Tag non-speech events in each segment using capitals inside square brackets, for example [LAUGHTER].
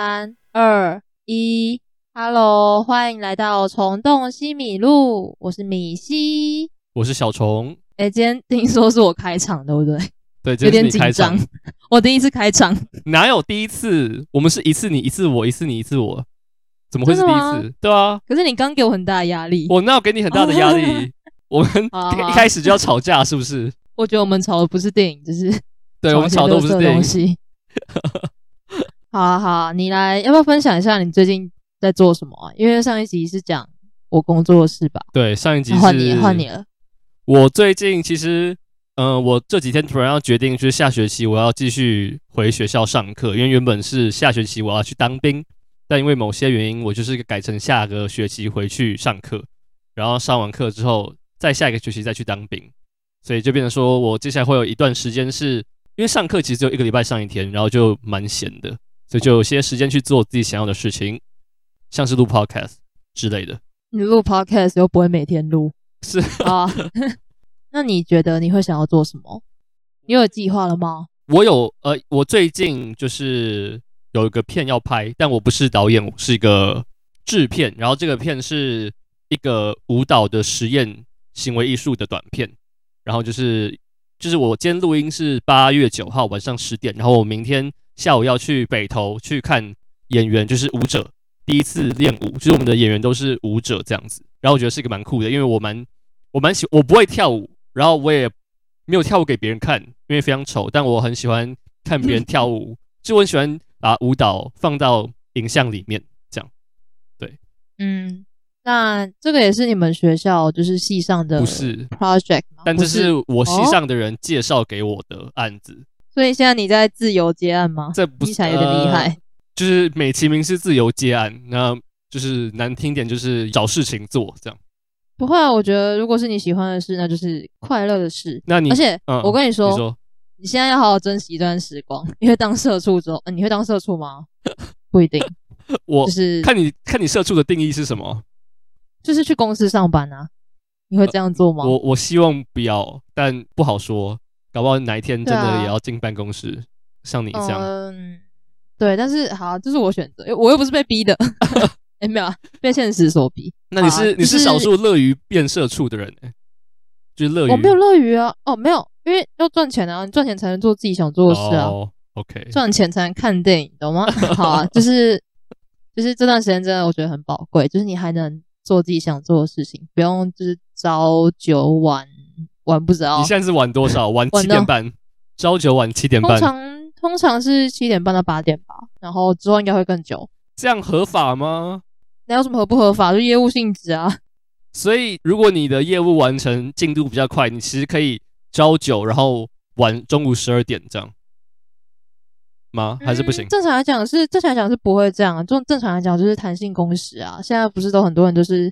三二一，Hello，欢迎来到虫洞西米露，我是米西，我是小虫。哎，今天听说是我开场，对不对？对，有点紧张。我第一次开场，[LAUGHS] 哪有第一次？我们是一次你一次我，一次你一次我，怎么会是第一次？对啊。可是你刚给我很大的压力，我那有给你很大的压力？我们一开始就要吵架，是不是？我觉得我们吵的不是电影，就是对，我们吵的不是电影。[LAUGHS] 好啊，好啊，你来要不要分享一下你最近在做什么啊？因为上一集是讲我工作的事吧？对，上一集是换你，换你了。我最近其实，嗯、呃，我这几天突然要决定，就是下学期我要继续回学校上课，因为原本是下学期我要去当兵，但因为某些原因，我就是改成下个学期回去上课，然后上完课之后，再下一个学期再去当兵，所以就变成说我接下来会有一段时间是。因为上课其实只有一个礼拜上一天，然后就蛮闲的，所以就有些时间去做自己想要的事情，像是录 podcast 之类的。你录 podcast 又不会每天录，[LAUGHS] 是啊。[LAUGHS] 那你觉得你会想要做什么？你有计划了吗？我有，呃，我最近就是有一个片要拍，但我不是导演，我是一个制片。然后这个片是一个舞蹈的实验行为艺术的短片，然后就是。就是我今天录音是八月九号晚上十点，然后我明天下午要去北投去看演员，就是舞者第一次练舞，就是我们的演员都是舞者这样子。然后我觉得是一个蛮酷的，因为我蛮我蛮喜我不会跳舞，然后我也没有跳舞给别人看，因为非常丑。但我很喜欢看别人跳舞，就我很喜欢把舞蹈放到影像里面，这样。对，嗯。那这个也是你们学校就是系上的？不是 project，但这是我系上的人介绍给我的案子。所以现在你在自由接案吗？这不起来有点厉害。就是美其名是自由接案，那就是难听点就是找事情做这样。不会啊，我觉得如果是你喜欢的事，那就是快乐的事。那你而且、嗯、我跟你说，你说，你现在要好好珍惜一段时光，因为当社畜之后，呃、你会当社畜吗？[LAUGHS] 不一定。[LAUGHS] 我就是看你看你社畜的定义是什么？就是去公司上班啊？你会这样做吗？呃、我我希望不要，但不好说，搞不好哪一天真的也要进办公室，啊、像你这样。嗯，对，但是好，这是我选择，我又不是被逼的，[LAUGHS] 哎、欸，没有啊，被现实所逼。那你是、啊、你是少数乐于变社畜的人、欸，就是乐于。我没有乐于啊，哦，没有，因为要赚钱啊，你赚钱才能做自己想做的事啊。哦、OK，赚钱才能看电影，懂吗？好啊，就是就是这段时间真的我觉得很宝贵，就是你还能。做自己想做的事情，不用就是朝九晚晚不知道。你现在是晚多少？[LAUGHS] 晚七点半，朝九晚七点半。通常通常是七点半到八点吧，然后之后应该会更久。这样合法吗？那有什么合不合法？就业务性质啊。所以如果你的业务完成进度比较快，你其实可以朝九，然后晚中午十二点这样。吗？还是不行？嗯、正常来讲是正常来讲是不会这样。正正常来讲就是弹性工时啊。现在不是都很多人就是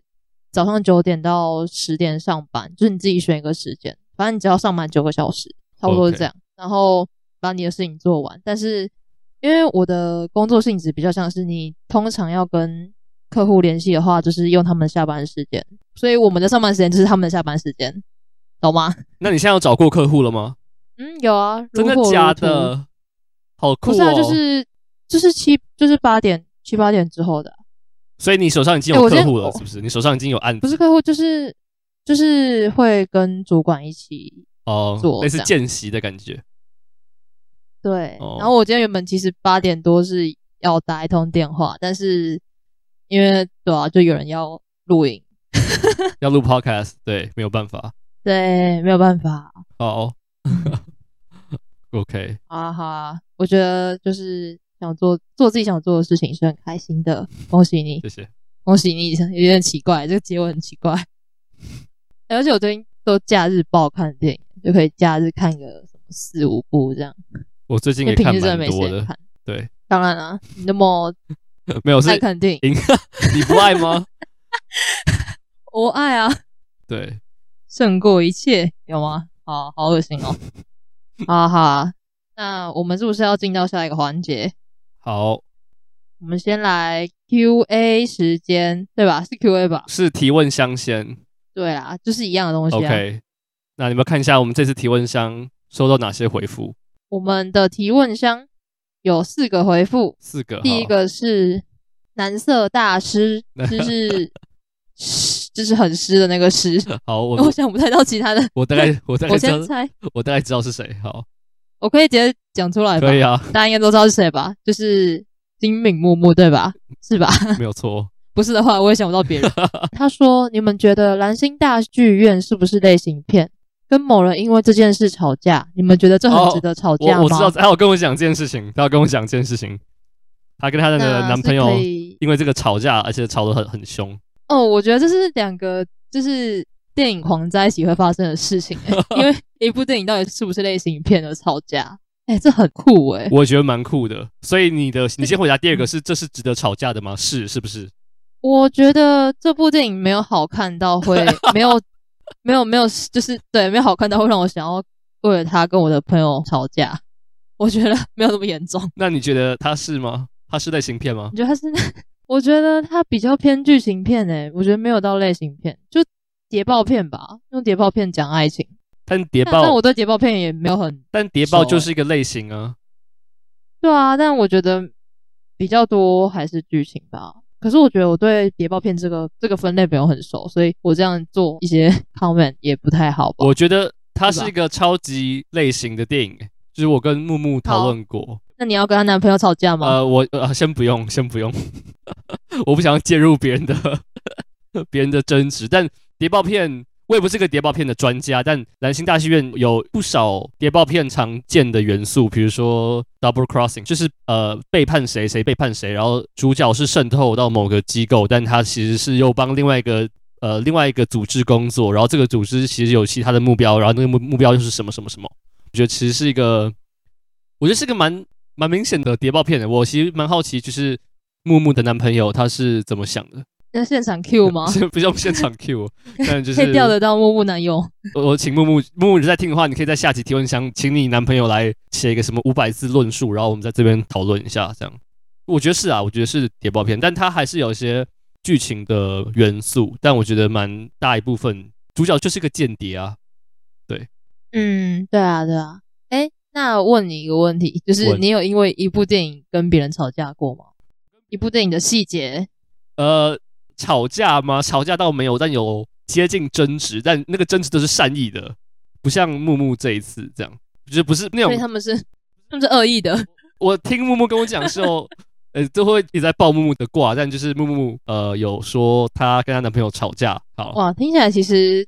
早上九点到十点上班，就是你自己选一个时间，反正你只要上班九个小时，差不多是这样。然后把你的事情做完。但是因为我的工作性质比较像是你通常要跟客户联系的话，就是用他们下班时间，所以我们的上班时间就是他们的下班时间，懂吗？那你现在有找过客户了吗？嗯，有啊。真的假的？好酷哦！不是啊，就是就是七就是八点七八点之后的，所以你手上已经有客户了，是不是？你手上已经有案子？不是客户，就是就是会跟主管一起哦做，类似见习的感觉。对，然后我今天原本其实八点多是要打一通电话，但是因为对啊，就有人要录影，[LAUGHS] [LAUGHS] 要录 podcast，对，没有办法，对，没有办法。哦，[LAUGHS] OK，好啊，好啊。我觉得就是想做做自己想做的事情是很开心的，恭喜你，谢谢，恭喜你，[LAUGHS] 有点奇怪，这个结尾很奇怪。而且我最近都假日爆看电影，就可以假日看个什么四五部这样。我最近也看蛮多的，对，当然了、啊，你那么 [LAUGHS] 没有爱看电影，[LAUGHS] 你不爱吗？我爱啊，对，胜过一切，有吗？好好恶心哦，哈哈。那我们是不是要进到下一个环节？好，我们先来 Q&A 时间，对吧？是 Q&A 吧？是提问箱先。对啊，就是一样的东西啊。OK，那你们看一下我们这次提问箱收到哪些回复？我们的提问箱有四个回复，四个。第一个是蓝色大师，[LAUGHS] 就是湿，[LAUGHS] 就是很湿的那个湿。[LAUGHS] 好，我我想不太到其他的。我大概我大概我先猜，我大概知道是谁。好，我可以直接讲出来吧。可以啊，大家应该都知道是谁吧？就是金敏木木对吧？是吧？没有错。[LAUGHS] 不是的话，我也想不到别人。[LAUGHS] 他说：“你们觉得蓝星大剧院是不是类型片？跟某人因为这件事吵架，你们觉得这很值得吵架吗？”哦、我，我知道，他有跟我讲这件事情，他有跟我讲这件事情。他跟他的男朋友因为这个吵架，而且吵得很很凶。哦，我觉得这是两个就是电影狂在一起会发生的事情、欸。[LAUGHS] 因为一部电影到底是不是类型片而吵架？哎、欸，这很酷哎、欸！我觉得蛮酷的。所以你的，你先回答第二个是：这是值得吵架的吗？是，是不是？我觉得这部电影没有好看到会 [LAUGHS] 没有没有没有，就是对，没有好看到会让我想要为了他跟我的朋友吵架。我觉得没有那么严重。那你觉得他是吗？他是类型片吗？你觉得他是？我觉得他 [LAUGHS] 比较偏剧情片诶、欸。我觉得没有到类型片，就谍报片吧，用谍报片讲爱情。但谍报，但我对谍报片也没有很。但谍报就是一个类型啊。对啊，但我觉得比较多还是剧情吧。可是我觉得我对谍报片这个这个分类没有很熟，所以我这样做一些 comment 也不太好吧。我觉得它是一个超级类型的电影，就是我跟木木讨论过。那你要跟她男朋友吵架吗？呃，我呃先不用，先不用，[LAUGHS] 我不想要介入别人的别人的争执。但谍报片。我也不是个谍报片的专家，但蓝星大戏院有不少谍报片常见的元素，比如说 double crossing，就是呃背叛谁谁背叛谁，然后主角是渗透到某个机构，但他其实是又帮另外一个呃另外一个组织工作，然后这个组织其实有其他的目标，然后那个目目标又是什么什么什么？我觉得其实是一个，我觉得是个蛮蛮明显的谍报片的。我其实蛮好奇，就是木木的男朋友他是怎么想的？在现场 Q 吗？[LAUGHS] [LAUGHS] 不用现场 Q，[LAUGHS] 但就是可以调得到木木男友。我我请木木木木你在听的话，你可以在下集提问箱，请你男朋友来写一个什么五百字论述，然后我们在这边讨论一下。这样，我觉得是啊，我觉得是谍报片，但它还是有一些剧情的元素。但我觉得蛮大一部分主角就是个间谍啊。对，嗯，对啊，对啊。哎，那问你一个问题，就是你有因为一部电影跟别人吵架过吗？一部电影的细节，呃。吵架吗？吵架倒没有，但有接近争执，但那个争执都是善意的，不像木木这一次这样，就是不是那种。所以他们是他们是恶意的。我听木木跟我讲的时候，[LAUGHS] 呃，都会一直在爆木木的卦，但就是木木呃有说她跟她男朋友吵架。好哇，听起来其实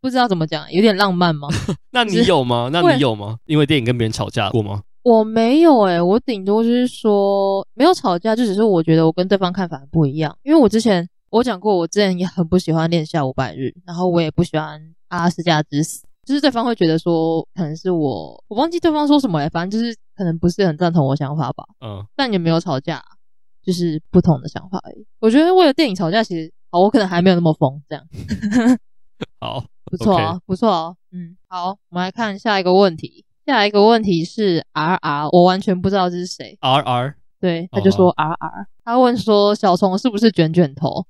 不知道怎么讲，有点浪漫吗？[LAUGHS] 那你有吗？那你有吗？因为电影跟别人吵架过吗？我没有诶、欸，我顶多就是说没有吵架，就只是我觉得我跟对方看法不一样，因为我之前。我讲过，我之前也很不喜欢《练下五百日》，然后我也不喜欢《阿拉斯加之死》，就是对方会觉得说，可能是我，我忘记对方说什么了，反正就是可能不是很赞同我想法吧。嗯，但也没有吵架，就是不同的想法而已。我觉得为了电影吵架，其实，好，我可能还没有那么疯，这样。[LAUGHS] 好，不错.不错啊。嗯，好，我们来看下一个问题。下一个问题是 R R，我完全不知道这是谁。R R。对，他就说 R R，他问说小虫是不是卷卷头？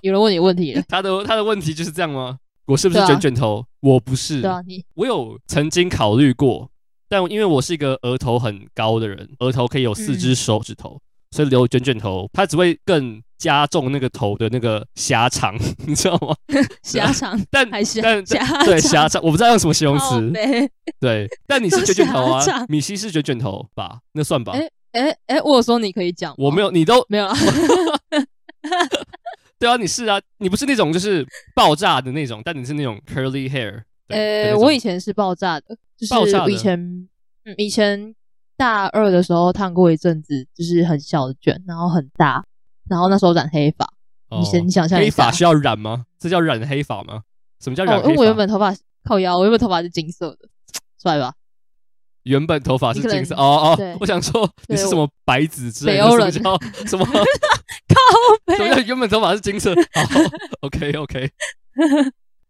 有人问你问题了，[LAUGHS] 他的他的问题就是这样吗？我是不是卷卷头？啊、我不是。对啊，你我有曾经考虑过，但因为我是一个额头很高的人，额头可以有四只手指头，嗯、所以留卷卷头，它只会更加重那个头的那个狭长，[LAUGHS] 你知道吗？[LAUGHS] 狭长，但还是但对狭长，我不知道用什么形容词。对，但你是卷卷头啊，米西是卷卷头吧？那算吧。欸哎哎，我有说你可以讲，我没有，你都没有啊？[LAUGHS] 对啊，你是啊，你不是那种就是爆炸的那种，但你是那种 curly hair。呃，我以前是爆炸的，就是我以前嗯，以前大二的时候烫过一阵子，就是很小的卷，然后很大，然后那时候染黑发。哦、你先你想象一下，黑发需要染吗？这叫染黑发吗？什么叫染黑？哦、因为我原本头发靠腰，我原本头发是金色的，[TSK] 帅吧？原本头发是金色哦哦，我想说你是什么白子之类的，什么什么 [LAUGHS] 靠北？什么叫原本头发是金色？好，OK OK，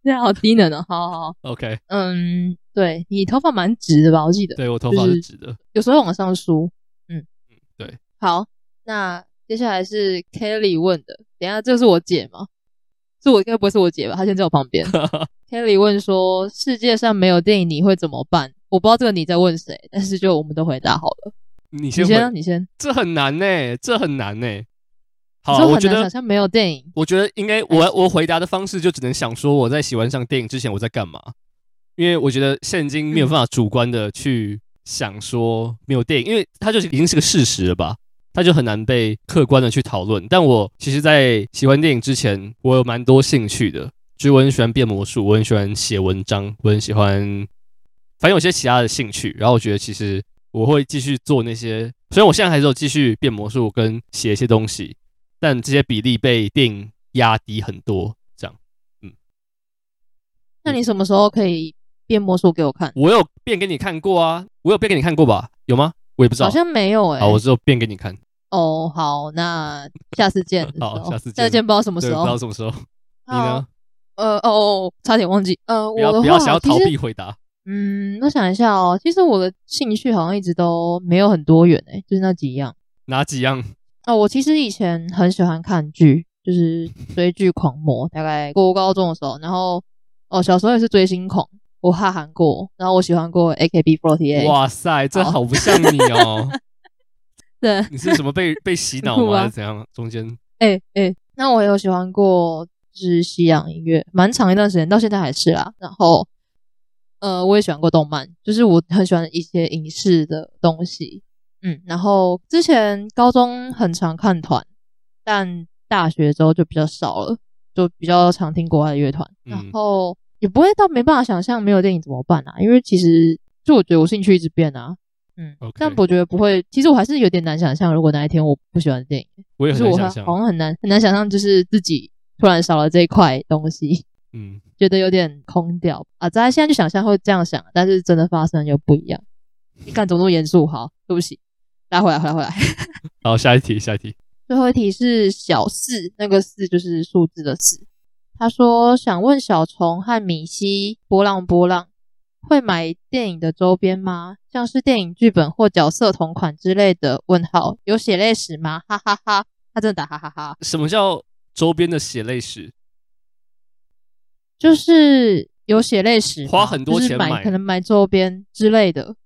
这样好低能哦，好好好，OK，嗯，对你头发蛮直的吧？我记得，对我头发是直的，有时候往上梳，嗯嗯，对，好，那接下来是 Kelly 问的，等一下这个是我姐吗？是我应该不会是我姐吧？她现在在我旁边。[LAUGHS] Kelly 问说：世界上没有电影，你会怎么办？我不知道这个你在问谁，但是就我们都回答好了。你先，你先、啊，你先。这很难呢、欸，这很难呢、欸。好、啊，我觉得好像没有电影。我觉得应该我我回答的方式就只能想说我在喜欢上电影之前我在干嘛，因为我觉得现今没有办法主观的去想说没有电影，因为它就是已经是个事实了吧，它就很难被客观的去讨论。但我其实，在喜欢电影之前，我有蛮多兴趣的，就是我很喜欢变魔术，我很喜欢写文章，我很喜欢，反正有些其他的兴趣。然后我觉得其实我会继续做那些，虽然我现在还是有继续变魔术跟写一些东西。但这些比例被电影压低很多，这样，嗯。那你什么时候可以变魔术给我看？我有变给你看过啊，我有变给你看过吧？有吗？我也不知道，好像没有哎、欸。好，我只有变给你看。哦，好，那下次见。[LAUGHS] 好，下次见。下次见，不知道什么时候。不知道什么时候。你呢？呃，哦哦，差点忘记。呃，不要我的话不要想要逃避回答。嗯，我想一下哦，其实我的兴趣好像一直都没有很多元诶、欸，就是那几样。哪几样？哦，我其实以前很喜欢看剧，就是追剧狂魔。大概过高中的时候，然后哦，小时候也是追星狂，我哈韩过，然后我喜欢过 AKB48。哇塞，这好不像你哦。对，你是什么被被洗脑吗？[LAUGHS] 还是怎样？中间，哎哎，那我也有喜欢过，就是西洋音乐，蛮长一段时间，到现在还是啦。然后，呃，我也喜欢过动漫，就是我很喜欢一些影视的东西。嗯，然后之前高中很常看团，但大学之后就比较少了，就比较常听国外的乐团，嗯、然后也不会到没办法想象没有电影怎么办啊，因为其实就我觉得我兴趣一直变啊，嗯.但我觉得不会，其实我还是有点难想象，如果哪一天我不喜欢电影，我也很难想象，好像很难很难想象，就是自己突然少了这一块东西，嗯，觉得有点空掉啊。大家现在就想象会这样想，但是真的发生又不一样。你看，怎么那么严肃？好，对不起。来回来回来回来，[LAUGHS] 好，下一题，下一题。最后一题是小四，那个四就是数字的四。他说想问小虫和米西波浪波浪会买电影的周边吗？像是电影剧本或角色同款之类的？问号有血泪史吗？哈哈哈，他真的打哈哈哈。什么叫周边的血泪史？就是有血泪史，花很多钱买，买可能买周边之类的。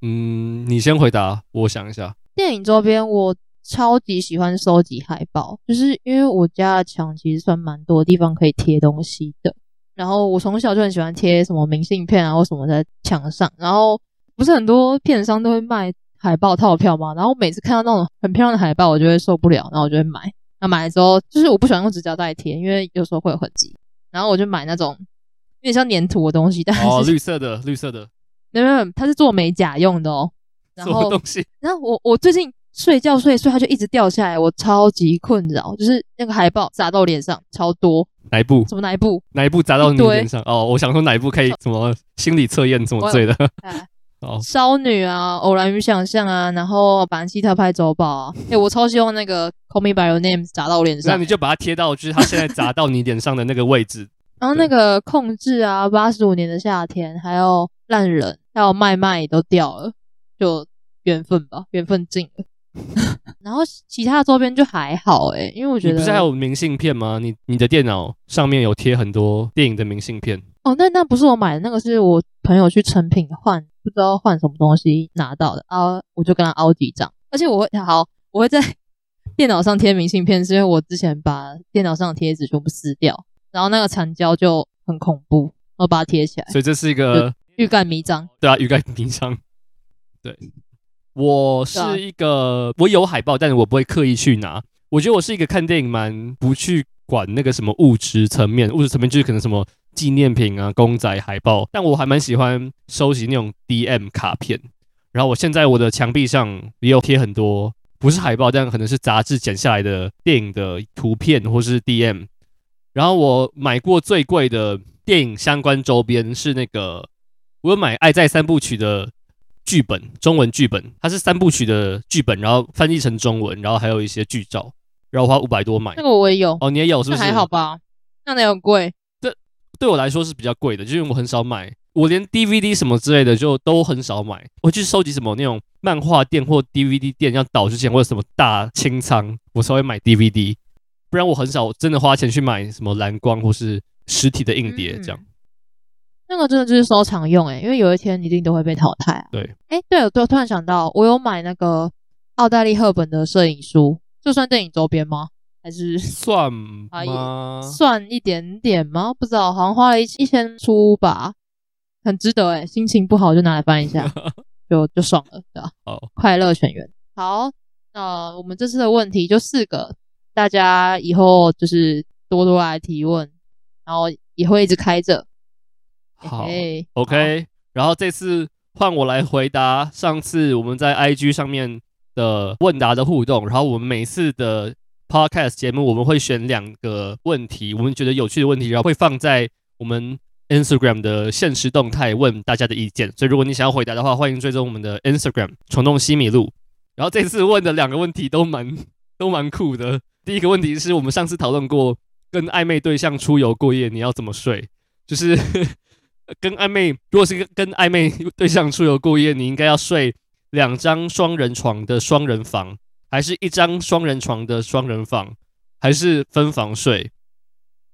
嗯，你先回答，我想一下。电影周边，我超级喜欢收集海报，就是因为我家的墙其实算蛮多地方可以贴东西的。然后我从小就很喜欢贴什么明信片啊或什么在墙上。然后不是很多片商都会卖海报套票嘛？然后我每次看到那种很漂亮的海报，我就会受不了，然后我就会买。那买了之后，就是我不喜欢用指甲带贴，因为有时候会有痕迹。然后我就买那种有点像粘土的东西，但是哦，绿色的，绿色的。没有没有，它是做美甲用的哦。然后什么东西？[LAUGHS] 然后我我最近睡觉睡睡，它就一直掉下来，我超级困扰。就是那个海报砸到脸上超多。哪一部？什么哪一部？哪一部砸到你脸上？哦，我想说哪一部可以什么心理测验什么之类的。哦，烧女啊，偶然与想象啊，然后版西特派周报啊。[LAUGHS] 哎，我超希望那个 Call Me By Your Name 砸到我脸上。那你就把它贴到，就是它现在砸到你脸上的那个位置。[LAUGHS] 然后那个控制啊，八十五年的夏天，还有烂人，还有麦麦都掉了，就缘分吧，缘分尽了。[LAUGHS] 然后其他的周边就还好诶、欸，因为我觉得你不是还有明信片吗？你你的电脑上面有贴很多电影的明信片哦。那那不是我买的，那个是我朋友去成品换，不知道换什么东西拿到的啊，我就跟他凹几张。而且我会好，我会在 [LAUGHS] 电脑上贴明信片，是因为我之前把电脑上的贴纸全部撕掉。然后那个残胶就很恐怖，我把它贴起来。所以这是一个欲盖弥彰。对啊，欲盖弥彰。[LAUGHS] 对，我是一个，我有海报，但是我不会刻意去拿。我觉得我是一个看电影蛮不去管那个什么物质层面，物质层面就是可能什么纪念品啊、公仔、海报。但我还蛮喜欢收集那种 DM 卡片。然后我现在我的墙壁上也有贴很多，不是海报，但可能是杂志剪下来的电影的图片或是 DM。然后我买过最贵的电影相关周边是那个，我有买《爱在三部曲》的剧本，中文剧本，它是三部曲的剧本，然后翻译成中文，然后还有一些剧照，然后花五百多买。那个我也有哦，你也有是不是？还好吧，那哪有贵？这对我来说是比较贵的，就是我很少买，我连 DVD 什么之类的就都很少买。我去收集什么那种漫画店或 DVD 店要倒之前，或者什么大清仓，我才会买 DVD。不然我很少真的花钱去买什么蓝光或是实体的硬碟这样。那个真的就是收藏用诶、欸，因为有一天一定都会被淘汰啊。对，哎、欸，对，我突然想到，我有买那个奥黛丽·赫本的摄影书，这算电影周边吗？还是 [LAUGHS] 算 [LAUGHS] 吗？算一点点吗？不知道，好像花了一一千出吧，很值得诶、欸，心情不好就拿来翻一下，[LAUGHS] 就就爽了，对吧？好，快乐全员。好，那我们这次的问题就四个，大家以后就是多多来提问，然后也会一直开着。好，OK，然后这次换我来回答上次我们在 IG 上面的问答的互动。然后我们每次的 Podcast 节目，我们会选两个问题，我们觉得有趣的问题，然后会放在我们 Instagram 的限时动态问大家的意见。所以如果你想要回答的话，欢迎追踪我们的 Instagram 虫洞西米露。然后这次问的两个问题都蛮 [LAUGHS] 都蛮酷的。第一个问题是我们上次讨论过，跟暧昧对象出游过夜，你要怎么睡？就是。[LAUGHS] 跟暧昧，如果是跟跟暧昧对象出游过夜，你应该要睡两张双人床的双人房，还是一张双人床的双人房，还是分房睡？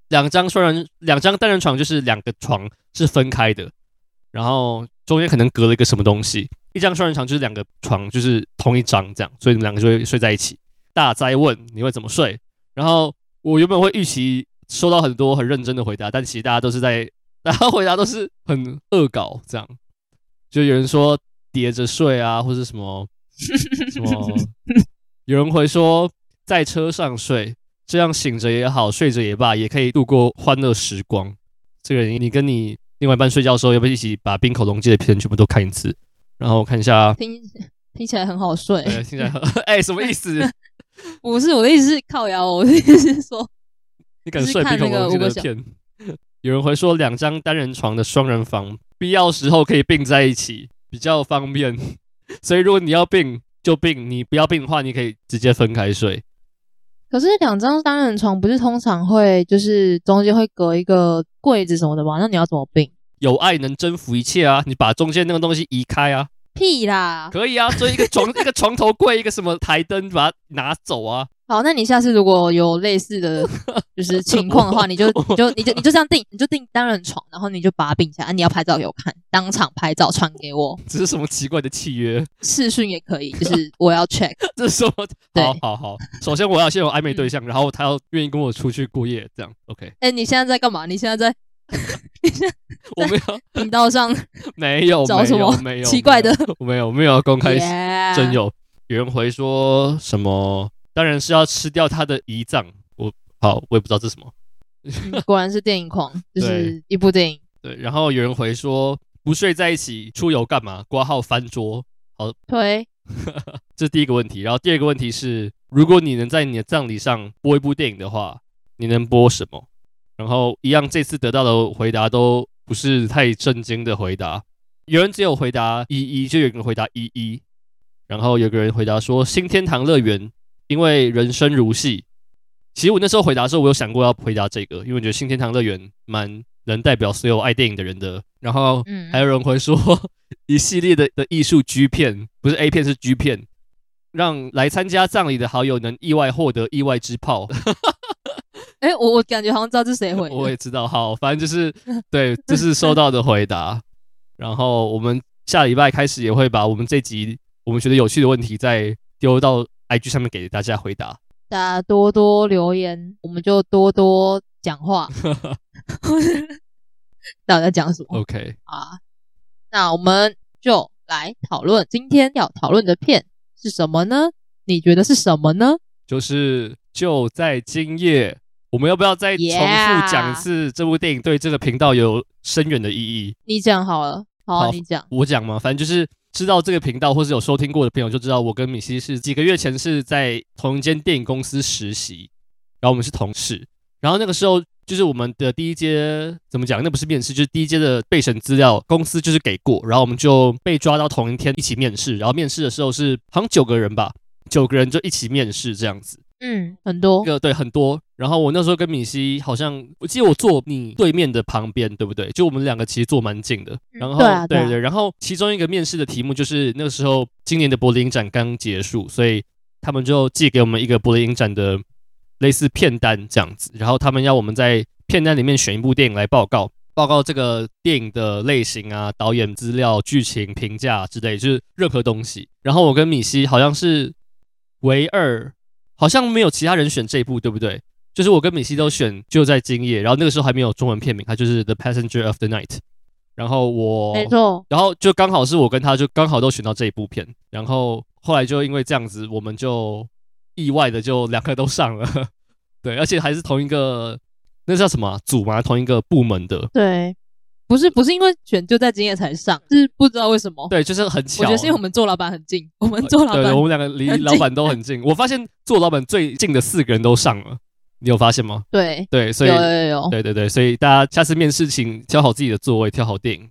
两张双人，两张单人床就是两个床是分开的，然后中间可能隔了一个什么东西。一张双人床就是两个床就是同一张这样，所以你们两个就会睡在一起。大灾问你会怎么睡？然后我原本会预期收到很多很认真的回答，但其实大家都是在。然后回答都是很恶搞，这样就有人说叠着睡啊，或者什么 [LAUGHS] 什么，有人会说在车上睡，这样醒着也好，睡着也罢，也可以度过欢乐时光。这个人，你跟你另外一半睡觉的时候，要不要一起把《冰口龙介》的片全部都看一次？然后看一下，[LAUGHS] 听听起来很好睡，对，听起来很哎，什么意思？不是我的意思是靠摇，我的意思是说，你敢睡《冰口龙介》的片？有人会说两张单人床的双人房，必要时候可以并在一起，比较方便。[LAUGHS] 所以如果你要并就并，你不要并的话，你可以直接分开睡。可是两张单人床不是通常会就是中间会隔一个柜子什么的吗？那你要怎么并？有爱能征服一切啊！你把中间那个东西移开啊！屁啦！可以啊，所以一个床 [LAUGHS] 一个床头柜，一个什么台灯，把它拿走啊。好，那你下次如果有类似的 [LAUGHS] 就是情况的话，你就你就你就你就这样定，你就定单人床，然后你就把它并起来，啊，你要拍照给我看，当场拍照传给我。[LAUGHS] 这是什么奇怪的契约？[LAUGHS] 视讯也可以，就是我要 check。这是什么？好好好，首先我要先有暧昧对象，嗯、然后他要愿意跟我出去过夜，这样 OK。哎、欸，你现在在干嘛？你现在在？你现在我没有频道上没有找什么没有奇怪的？我没有没有要公开真有。有人回说什么？当然是要吃掉他的胰脏。我好，我也不知道这是什么。嗯、果然是电影狂，[LAUGHS] 就是一部电影。对，然后有人回说不睡在一起出游干嘛？挂号翻桌。好，推。[LAUGHS] 这是第一个问题。然后第二个问题是，如果你能在你的葬礼上播一部电影的话，你能播什么？然后一样，这次得到的回答都不是太震惊的回答。有人只有回答一一，就有人回答一一。然后有个人回答说新天堂乐园。因为人生如戏，其实我那时候回答的时候，我有想过要回答这个，因为我觉得新天堂乐园蛮能代表所有爱电影的人的。然后，还有人会说 [LAUGHS] 一系列的的艺术 G 片，不是 A 片是 G 片，让来参加葬礼的好友能意外获得意外之炮。哎、欸，我我感觉好像知道这是谁回。我也知道，好，反正就是对，这是收到的回答。然后我们下礼拜开始也会把我们这集我们觉得有趣的问题再丢到。IG 上面给大家回答，大家多多留言，我们就多多讲话。[LAUGHS] 到底在讲什么？OK 啊，那我们就来讨论今天要讨论的片是什么呢？你觉得是什么呢？就是就在今夜，我们要不要再重复讲一次这部电影对这个频道有深远的意义？你讲好了，好，你讲，我讲嘛，反正就是。知道这个频道或是有收听过的朋友就知道，我跟米西是几个月前是在同一间电影公司实习，然后我们是同事。然后那个时候就是我们的第一阶怎么讲？那不是面试，就是第一阶的备审资料，公司就是给过，然后我们就被抓到同一天一起面试。然后面试的时候是好像九个人吧，九个人就一起面试这样子。嗯，很多。个对很多。然后我那时候跟米西好像，我记得我坐你对面的旁边，对不对？就我们两个其实坐蛮近的。然后、嗯、对、啊、对对，然后其中一个面试的题目就是那个时候今年的柏林影展刚结束，所以他们就寄给我们一个柏林影展的类似片单这样子，然后他们要我们在片单里面选一部电影来报告。报告这个电影的类型啊、导演资料、剧情评价之类，就是任何东西。然后我跟米西好像是唯二，好像没有其他人选这一部，对不对？就是我跟米西都选就在今夜，然后那个时候还没有中文片名，它就是 The Passenger of the Night。然后我没错，然后就刚好是我跟他就刚好都选到这一部片，然后后来就因为这样子，我们就意外的就两个都上了，[LAUGHS] 对，而且还是同一个那叫什么组嘛，同一个部门的，对，不是不是因为选就在今夜才上，是不知道为什么，对，就是很巧，我觉得是因为我们做老板很近，我们做老板，对，我们两个离老板都很近，我发现做老板最近的四个人都上了。你有发现吗？对对，所以有有有，对对对，所以大家下次面试请挑好自己的座位，挑好电影。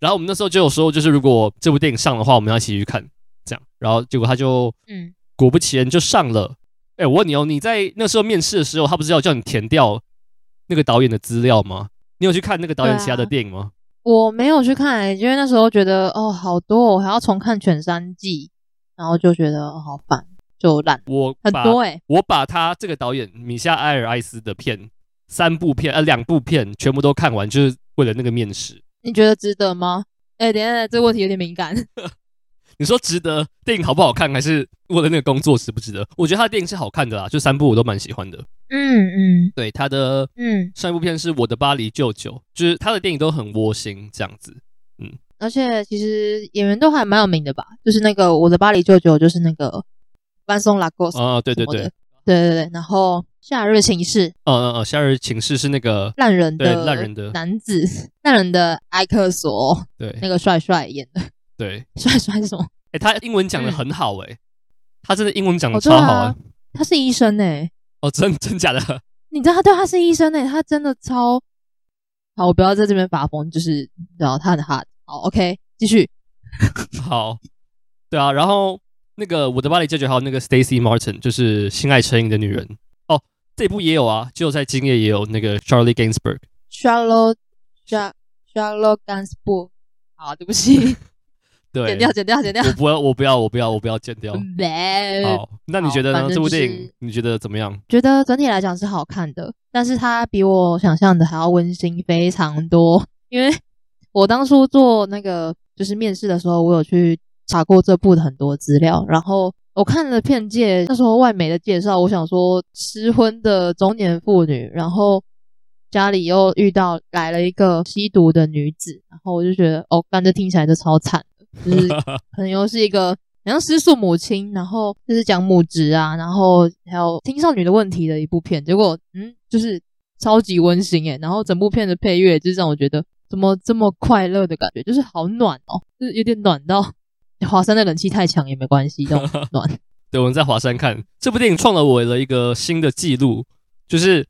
然后我们那时候就有说，就是如果这部电影上的话，我们要一起去看，这样。然后结果他就，嗯，果不其然就上了。哎，我问你哦，你在那时候面试的时候，他不是要叫你填掉那个导演的资料吗？你有去看那个导演其他的电影吗？我没有去看，因为那时候觉得哦好多，我还要重看全三季，然后就觉得好烦。就懒，我很多哎、欸，我把他这个导演米夏埃尔艾斯的片三部片呃两部片全部都看完，就是为了那个面试。你觉得值得吗？哎、欸，等下，这个问题有点敏感。[LAUGHS] 你说值得？电影好不好看，还是为了那个工作值不值得？我觉得他的电影是好看的啦，就三部我都蛮喜欢的。嗯嗯，对他的嗯上一部片是我的巴黎舅舅，就是他的电影都很窝心这样子。嗯，而且其实演员都还蛮有名的吧？就是那个我的巴黎舅舅，就是那个。班松拉戈斯啊，对对对，对对对，然后夏日情事，嗯嗯嗯，夏日情事是那个烂人的烂人的男子，烂人的埃克索，对，那个帅帅演的，对，帅帅是什么？哎，他英文讲的很好哎，他真的英文讲的超好啊，他是医生哎，哦，真 [LAUGHS] 真假的？你知道他对他是医生哎，他真的超好，我不要在这边发疯，就是然后他很 hard，好，OK，继续，[LAUGHS] 好，对啊，然后。那个我的巴黎舅舅还有那个 Stacy Martin，就是心爱成瘾的女人。哦，这部也有啊，就在今夜也有那个 Charlie Gainsbourg，Charlotte Charlotte Gainsbourg，好，对不起，对，剪掉剪掉剪掉，我不要我不要我不要我不要剪掉，好，那你觉得呢？这部电影你觉得怎么样？觉得整体来讲是好看的，但是它比我想象的还要温馨非常多，因为我当初做那个就是面试的时候，我有去。查过这部的很多资料，然后我看了片介，那时候外媒的介绍，我想说失婚的中年妇女，然后家里又遇到来了一个吸毒的女子，然后我就觉得哦，感觉听起来就超惨的，就是可能又是一个好像失速母亲，然后就是讲母职啊，然后还有青少女的问题的一部片，结果嗯，就是超级温馨诶，然后整部片的配乐就是让我觉得怎么这么快乐的感觉，就是好暖哦，就是有点暖到。华山的冷气太强也没关系，这种暖。[LAUGHS] 对，我们在华山看这部电影，创了我的一个新的记录，就是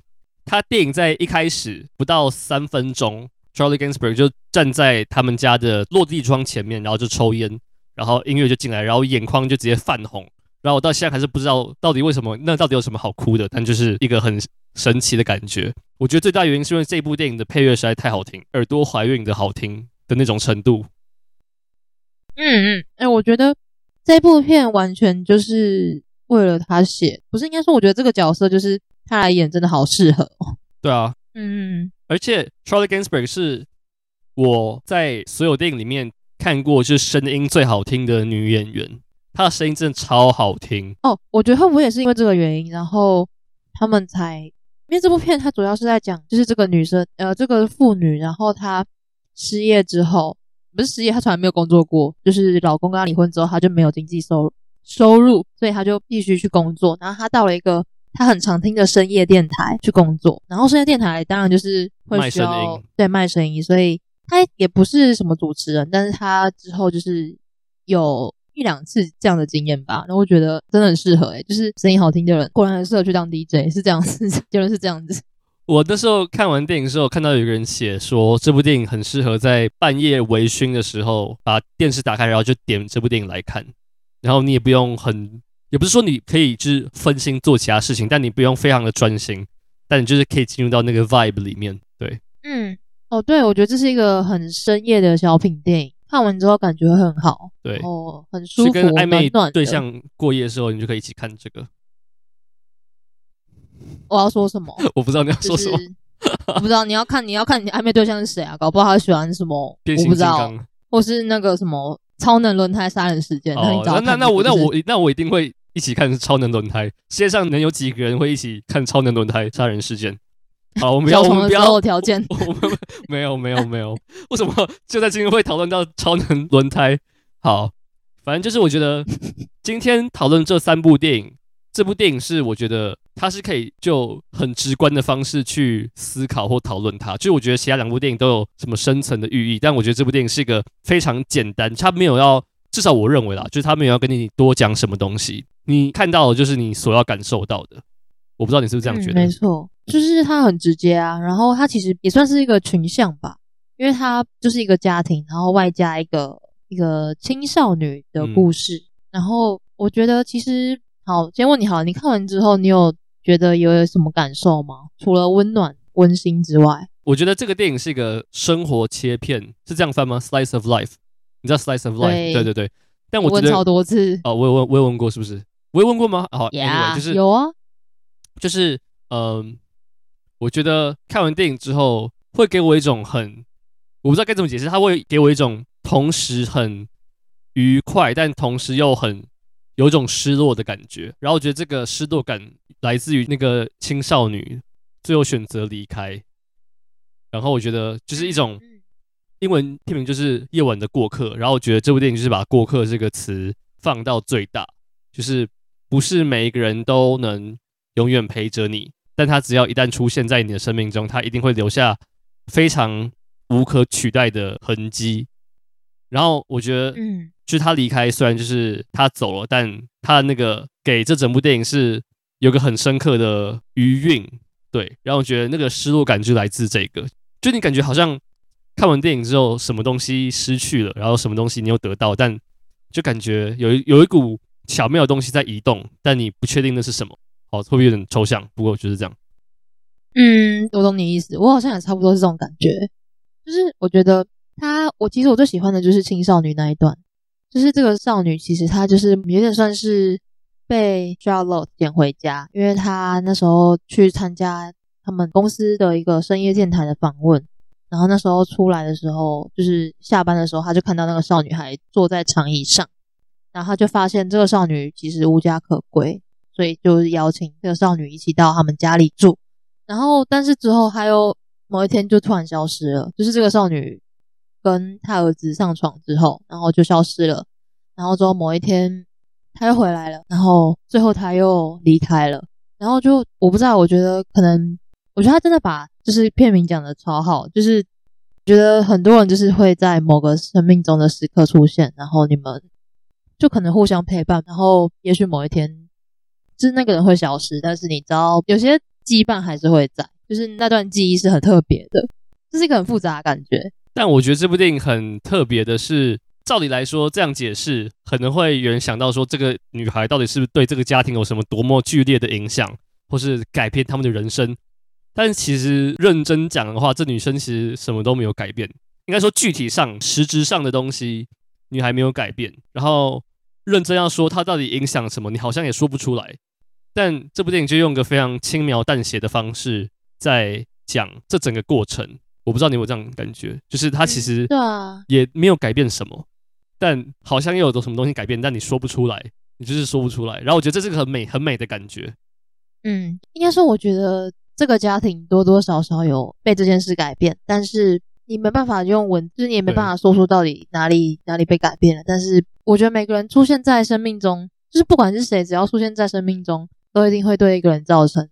他电影在一开始不到三分钟，Charlie Gainsbourg 就站在他们家的落地窗前面，然后就抽烟，然后音乐就进来，然后眼眶就直接泛红，然后我到现在还是不知道到底为什么，那到底有什么好哭的？但就是一个很神奇的感觉。我觉得最大原因是因为这部电影的配乐实在太好听，耳朵怀孕的好听的那种程度。嗯嗯，哎、欸，我觉得这部片完全就是为了他写，不是应该说，我觉得这个角色就是他来演，真的好适合哦。对啊，嗯嗯，而且 Charlie Gainsbourg 是我在所有电影里面看过就是声音最好听的女演员，她的声音真的超好听哦。我觉得会不会也是因为这个原因，然后他们才，因为这部片它主要是在讲就是这个女生，呃，这个妇女，然后她失业之后。不是失业，她从来没有工作过。就是老公跟她离婚之后，她就没有经济收收入，所以她就必须去工作。然后她到了一个她很常听着深夜电台去工作。然后深夜电台当然就是会需要对，卖声音，所以他也不是什么主持人，但是他之后就是有一两次这样的经验吧。然后我觉得真的很适合、欸，诶就是声音好听的人，果然很适合去当 DJ，是这样子，[LAUGHS] 结论是这样子。我那时候看完电影的时候，看到有个人写说，这部电影很适合在半夜微醺的时候把电视打开，然后就点这部电影来看。然后你也不用很，也不是说你可以就是分心做其他事情，但你不用非常的专心，但你就是可以进入到那个 vibe 里面。对，嗯，哦，对，我觉得这是一个很深夜的小品电影，看完之后感觉会很好，对，哦，很舒服，跟暧昧对象过夜的时候，你就可以一起看这个。我要说什么？[LAUGHS] 我不知道你要说什么。[LAUGHS] 我不知道，你要看你要看你暧昧对象是谁啊？搞不好他喜欢什么？我不知道，或是那个什么超能轮胎杀人事件？哦、那那那我那我那我一定会一起看超能轮胎。世界上能有几个人会一起看超能轮胎杀人事件？[LAUGHS] 好，我们不要我们不要条件。[LAUGHS] 我们没有没有没有，为什么就在今天会讨论到超能轮胎？好，反正就是我觉得 [LAUGHS] 今天讨论这三部电影，这部电影是我觉得它是可以就很直观的方式去思考或讨论它。就我觉得其他两部电影都有什么深层的寓意，但我觉得这部电影是一个非常简单，它没有要，至少我认为啦，就是它没有要跟你多讲什么东西，你看到的就是你所要感受到的。我不知道你是不是这样觉得？嗯、没错，就是它很直接啊，然后它其实也算是一个群像吧，因为它就是一个家庭，然后外加一个。一个青少女的故事，嗯、然后我觉得其实好，先问你好，你看完之后，你有觉得有什么感受吗？除了温暖、温馨之外，我觉得这个电影是一个生活切片，是这样翻吗？Slice of life，你知道 Slice of life？对，对对对。但我觉得问超多次哦，我有问，我有问过，是不是？我有问过吗？好，yeah, anyway, 就是有啊，就是嗯、呃，我觉得看完电影之后，会给我一种很，我不知道该怎么解释，它会给我一种。同时很愉快，但同时又很有一种失落的感觉。然后我觉得这个失落感来自于那个青少女最后选择离开。然后我觉得就是一种英文片名就是《夜晚的过客》。然后我觉得这部电影就是把“过客”这个词放到最大，就是不是每一个人都能永远陪着你，但他只要一旦出现在你的生命中，他一定会留下非常无可取代的痕迹。然后我觉得，嗯，就是他离开，虽然就是他走了，但他的那个给这整部电影是有个很深刻的余韵，对。然后我觉得那个失落感就来自这个，就你感觉好像看完电影之后，什么东西失去了，然后什么东西你又得到，但就感觉有有一股巧妙的东西在移动，但你不确定那是什么。好，会不会有点抽象？不过就是这样。嗯，我懂你意思，我好像也差不多是这种感觉，就是我觉得。他，我其实我最喜欢的就是青少女那一段，就是这个少女其实她就是有点算是被 Charlotte 捡回家，因为她那时候去参加他们公司的一个深夜电台的访问，然后那时候出来的时候，就是下班的时候，他就看到那个少女还坐在长椅上，然后他就发现这个少女其实无家可归，所以就邀请这个少女一起到他们家里住，然后但是之后他又某一天就突然消失了，就是这个少女。跟他儿子上床之后，然后就消失了。然后之后某一天他又回来了，然后最后他又离开了。然后就我不知道，我觉得可能，我觉得他真的把就是片名讲的超好，就是觉得很多人就是会在某个生命中的时刻出现，然后你们就可能互相陪伴，然后也许某一天就是那个人会消失，但是你知道有些羁绊还是会在，就是那段记忆是很特别的，这是一个很复杂的感觉。但我觉得这部电影很特别的是，照理来说，这样解释可能会有人想到说，这个女孩到底是不是对这个家庭有什么多么剧烈的影响，或是改变他们的人生？但其实认真讲的话，这女生其实什么都没有改变。应该说，具体上、实质上的东西，女孩没有改变。然后认真要说它到底影响什么，你好像也说不出来。但这部电影就用个非常轻描淡写的方式在讲这整个过程。我不知道你有没有这样感觉，就是它其实也没有改变什么，但好像又有什么东西改变，但你说不出来，你就是说不出来。然后我觉得这是个很美、很美的感觉。嗯，应该说，我觉得这个家庭多多少少有被这件事改变，但是你没办法用文字，你也没办法说出到底哪里哪里被改变了。但是我觉得每个人出现在生命中，就是不管是谁，只要出现在生命中，都一定会对一个人造成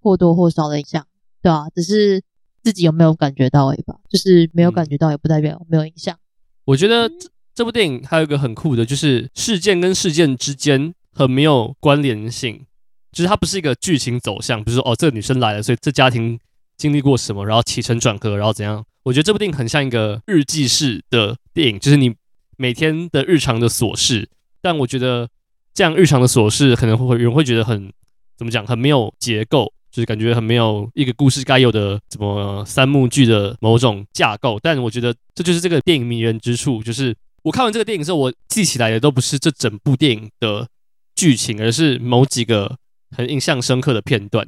或多或少的影响，对啊，只是。自己有没有感觉到而已吧，就是没有感觉到，也不代表没有影响。我觉得这这部电影还有一个很酷的，就是事件跟事件之间很没有关联性，就是它不是一个剧情走向，比如说哦，这个女生来了，所以这家庭经历过什么，然后起承转合，然后怎样。我觉得这部电影很像一个日记式的电影，就是你每天的日常的琐事。但我觉得这样日常的琐事，可能会有人会觉得很怎么讲，很没有结构。就是感觉很没有一个故事该有的怎么三幕剧的某种架构，但我觉得这就是这个电影迷人之处。就是我看完这个电影之后，我记起来的都不是这整部电影的剧情，而是某几个很印象深刻的片段。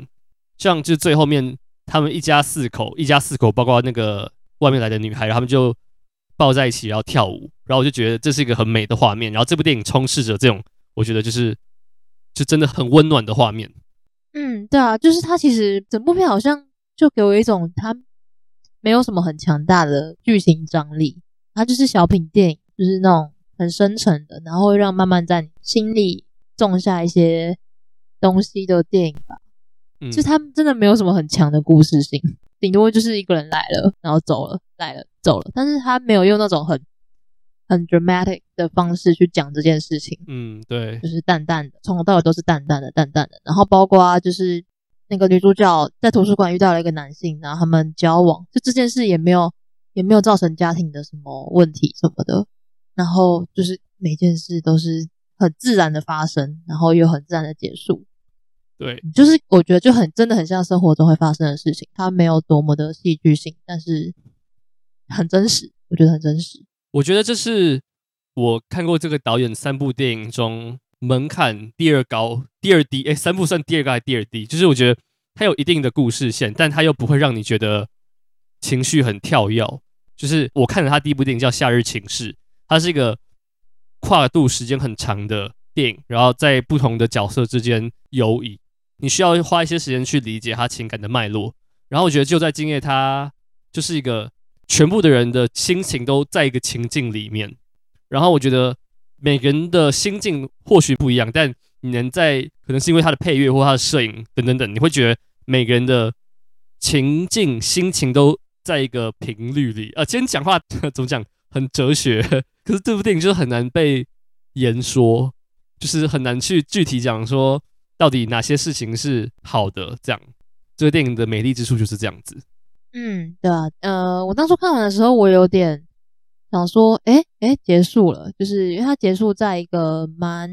像就最后面他们一家四口，一家四口包括那个外面来的女孩，然后他们就抱在一起然后跳舞，然后我就觉得这是一个很美的画面。然后这部电影充斥着这种，我觉得就是就真的很温暖的画面。嗯，对啊，就是它其实整部片好像就给我一种它没有什么很强大的剧情张力，它就是小品电影，就是那种很深沉的，然后会让慢慢在你心里种下一些东西的电影吧。嗯，就他们真的没有什么很强的故事性，顶多就是一个人来了，然后走了，来了走了，但是他没有用那种很很 dramatic 的方式去讲这件事情。嗯，对，就是淡淡的，从头到尾都是淡淡的，淡淡的。然后包括就是那个女主角在图书馆遇到了一个男性，然后他们交往，就这件事也没有也没有造成家庭的什么问题什么的。然后就是每件事都是很自然的发生，然后又很自然的结束。对，就是我觉得就很真的很像生活中会发生的事情，它没有多么的戏剧性，但是很真实，我觉得很真实。我觉得这是我看过这个导演三部电影中门槛第二高、第二低，哎，三部算第二高还是第二低？就是我觉得它有一定的故事线，但它又不会让你觉得情绪很跳跃。就是我看了他第一部电影叫《夏日情事》，它是一个跨度时间很长的电影，然后在不同的角色之间游移。你需要花一些时间去理解他情感的脉络，然后我觉得就在今夜，他就是一个全部的人的心情都在一个情境里面，然后我觉得每个人的心境或许不一样，但你能在可能是因为他的配乐或他的摄影等等等，你会觉得每个人的情境心情都在一个频率里啊。今天讲话怎么讲很哲学，[LAUGHS] 可是这部电影就是很难被言说，就是很难去具体讲说。到底哪些事情是好的？这样，这个电影的美丽之处就是这样子。嗯，对啊，呃，我当初看完的时候，我有点想说，哎哎，结束了，就是因为它结束在一个蛮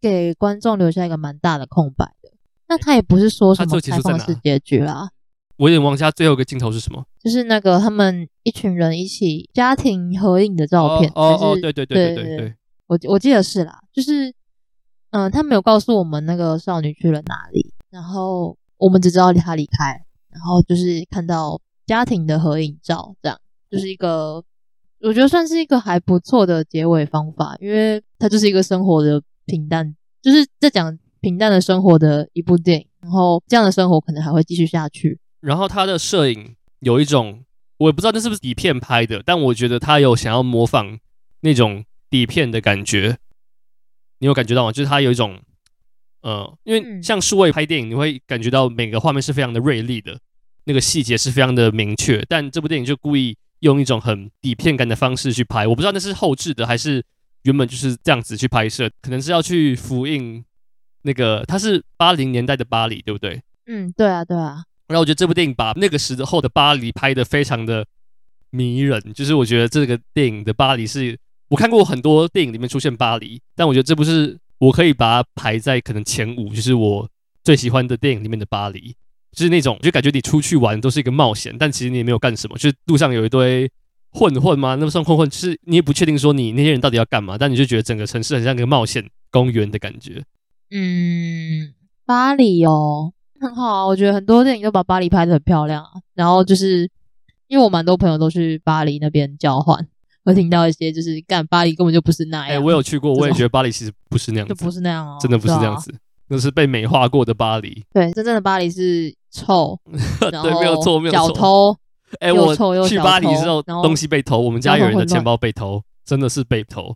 给观众留下一个蛮大的空白的。那他也不是说什么开放式结局啦。我有点忘记他最后一个镜头是什么，就是那个他们一群人一起家庭合影的照片。哦哦，对对对对对对，我我记得是啦，就是。嗯，他没有告诉我们那个少女去了哪里，然后我们只知道她离开，然后就是看到家庭的合影照，这样就是一个我觉得算是一个还不错的结尾方法，因为它就是一个生活的平淡，就是在讲平淡的生活的一部电影，然后这样的生活可能还会继续下去。然后他的摄影有一种，我也不知道那是不是底片拍的，但我觉得他有想要模仿那种底片的感觉。你有感觉到吗？就是它有一种，呃，因为像数位拍电影，你会感觉到每个画面是非常的锐利的，那个细节是非常的明确。但这部电影就故意用一种很底片感的方式去拍，我不知道那是后置的还是原本就是这样子去拍摄，可能是要去复印那个它是八零年代的巴黎，对不对？嗯，对啊，对啊。然后我觉得这部电影把那个时候的巴黎拍得非常的迷人，就是我觉得这个电影的巴黎是。我看过很多电影里面出现巴黎，但我觉得这部是我可以把它排在可能前五，就是我最喜欢的电影里面的巴黎，就是那种就感觉你出去玩都是一个冒险，但其实你也没有干什么，就是路上有一堆混混吗？那么算混混，就是你也不确定说你那些人到底要干嘛，但你就觉得整个城市很像一个冒险公园的感觉。嗯，巴黎哦，很好啊，我觉得很多电影都把巴黎拍得很漂亮啊，然后就是因为我蛮多朋友都去巴黎那边交换。会听到一些就是干巴黎根本就不是那样。哎、欸，我有去过，我也觉得巴黎其实不是那样子，就不是那样哦，真的不是这样子，那、啊、是被美化过的巴黎。对，真正的巴黎是臭，[LAUGHS] 对，没有错，没有错。小偷，哎、欸，我去巴黎之后，东西被偷，我们家有人的钱包被偷，真的是被偷。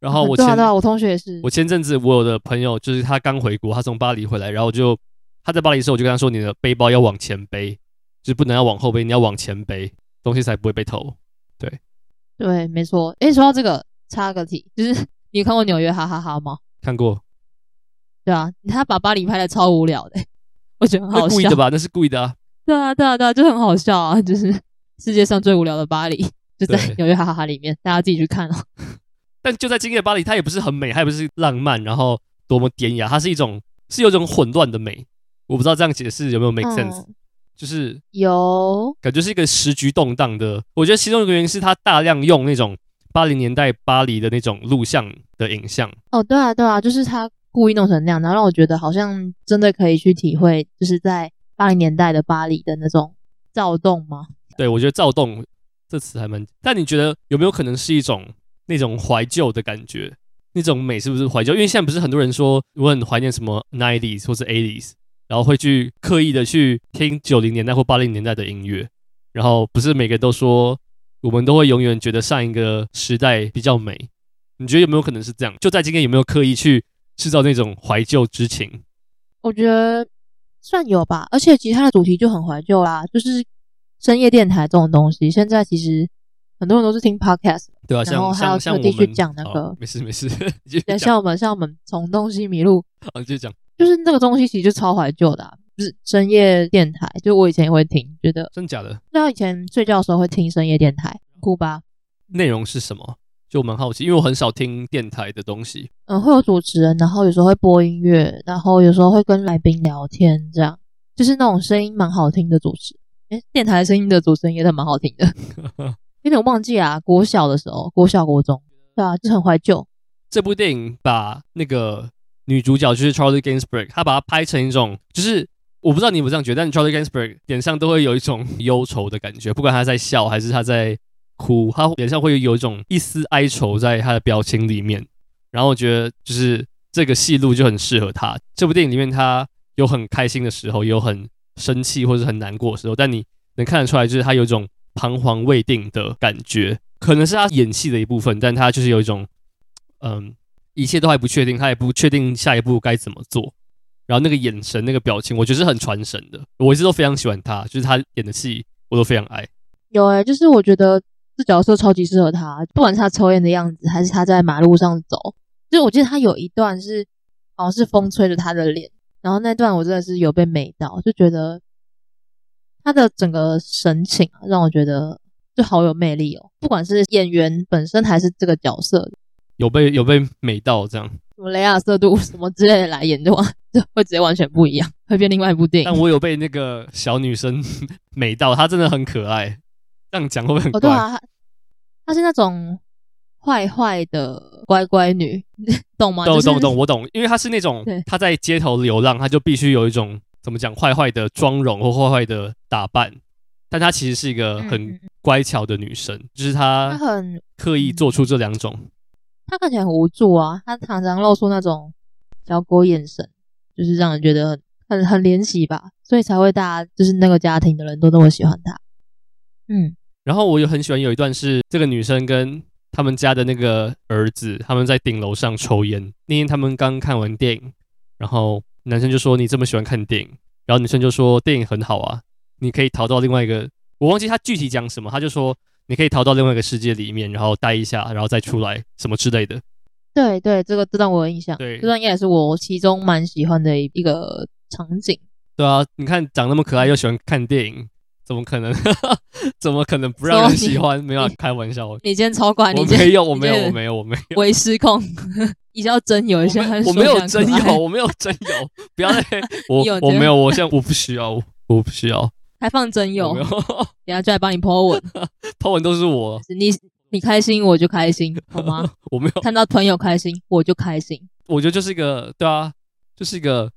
然后我前、嗯、对啊，对啊，我同学也是。我前阵子我有的朋友就是他刚回国，他从巴黎回来，然后就他在巴黎的时候，我就跟他说，你的背包要往前背，就是不能要往后背，你要往前背，东西才不会被偷。对。对，没错。诶，说到这个，插个题，就是 [LAUGHS] 你有看过《纽约哈哈哈》吗？看过。对啊，他把巴黎拍的超无聊的，我觉得很好笑。故意的吧？那是故意的啊。[LAUGHS] 对啊，对啊，对啊，就很好笑啊！就是世界上最无聊的巴黎，就在《纽约哈哈哈》里面，大家自己去看哦。[LAUGHS] 但就在今夜巴黎，它也不是很美，它也不是浪漫，然后多么典雅，它是一种是有一种混乱的美。我不知道这样解释有没有 make sense。嗯就是有感觉是一个时局动荡的，我觉得其中一个原因是他大量用那种八零年代巴黎的那种录像的影像。哦，对啊，对啊，就是他故意弄成那样，然后让我觉得好像真的可以去体会，就是在八零年代的巴黎的那种躁动吗？对，我觉得躁动这词还蛮……但你觉得有没有可能是一种那种怀旧的感觉？那种美是不是怀旧？因为现在不是很多人说我很怀念什么 nineties 或者 eighties，然后会去刻意的去听九零年代或八零年代的音乐，然后不是每个人都说我们都会永远觉得上一个时代比较美。你觉得有没有可能是这样？就在今天有没有刻意去制造那种怀旧之情？我觉得算有吧，而且其他的主题就很怀旧啦，就是深夜电台这种东西，现在其实很多人都是听 podcast，对啊，然后还要特地去讲那个，没事 [LAUGHS] 没事，对，像我们像我们从东西迷路，啊，就讲，就是那个东西其实就超怀旧的，啊，就是深夜电台，就我以前也会听，觉得真假的，那以前睡觉的时候会听深夜电台，酷吧？内容是什么？就蛮好奇，因为我很少听电台的东西。嗯，会有主持人，然后有时候会播音乐，然后有时候会跟来宾聊天，这样就是那种声音蛮好听的主持。诶，电台声音的主持人也是蛮好听的。[LAUGHS] 有点忘记啊，国小的时候，国小国中，对啊，就很怀旧。这部电影把那个女主角就是 Charlie Gainsbourg，她把它拍成一种，就是我不知道你有没有这样觉得，但 Charlie Gainsbourg 脸上都会有一种忧愁的感觉，不管他在笑还是他在。哭，他脸上会有一种一丝哀愁在他的表情里面，然后我觉得就是这个戏路就很适合他。这部电影里面，他有很开心的时候，有很生气或者很难过的时候，但你能看得出来，就是他有一种彷徨未定的感觉，可能是他演戏的一部分，但他就是有一种，嗯，一切都还不确定，他也不确定下一步该怎么做，然后那个眼神、那个表情，我觉得是很传神的。我一直都非常喜欢他，就是他演的戏，我都非常爱。有诶、就是我觉得。这角色超级适合他，不管是他抽烟的样子，还是他在马路上走，就我记得他有一段是，好像是风吹着他的脸，然后那段我真的是有被美到，就觉得他的整个神情啊，让我觉得就好有魅力哦。不管是演员本身还是这个角色，有被有被美到这样，什么雷亚色度什么之类的来演的话，就会直接完全不一样，会变另外一部电影。但我有被那个小女生美到，她真的很可爱。这样讲会不会很怪？哦，对啊，她是那种坏坏的乖乖女，[LAUGHS] 懂吗？懂懂懂，我懂。因为她是那种她在街头流浪，她就必须有一种怎么讲坏坏的妆容或坏坏的打扮。但她其实是一个很乖巧的女生，嗯、就是她很刻意做出这两种。他看起来很无助啊，他常常露出那种小狗眼神，就是让人觉得很很很怜惜吧，所以才会大家就是那个家庭的人都那么喜欢他。嗯。然后我也很喜欢有一段是这个女生跟他们家的那个儿子，他们在顶楼上抽烟。那天他们刚看完电影，然后男生就说：“你这么喜欢看电影？”然后女生就说：“电影很好啊，你可以逃到另外一个……我忘记他具体讲什么。”他就说：“你可以逃到另外一个世界里面，然后待一下，然后再出来，什么之类的。”对对，这个这段我有印象。对，这段应该也是我其中蛮喜欢的一个场景。对啊，你看长那么可爱又喜欢看电影。怎么可能？[LAUGHS] 怎么可能不让人喜欢？没有开玩笑。你 [LAUGHS] 今天超乖，你没有，我没有，我没有，我没有。微失控，[LAUGHS] 你要真有一些，我没有真有，我没有真有，不要再我我没有，我现在我不需要，我不需要。还放真有，[LAUGHS] 等下就来帮你 po 文，[LAUGHS] po 文都是我。你你开心我就开心，[LAUGHS] 好吗？我没有看到朋友开心我就开心。我觉得就是一个对啊，就是一个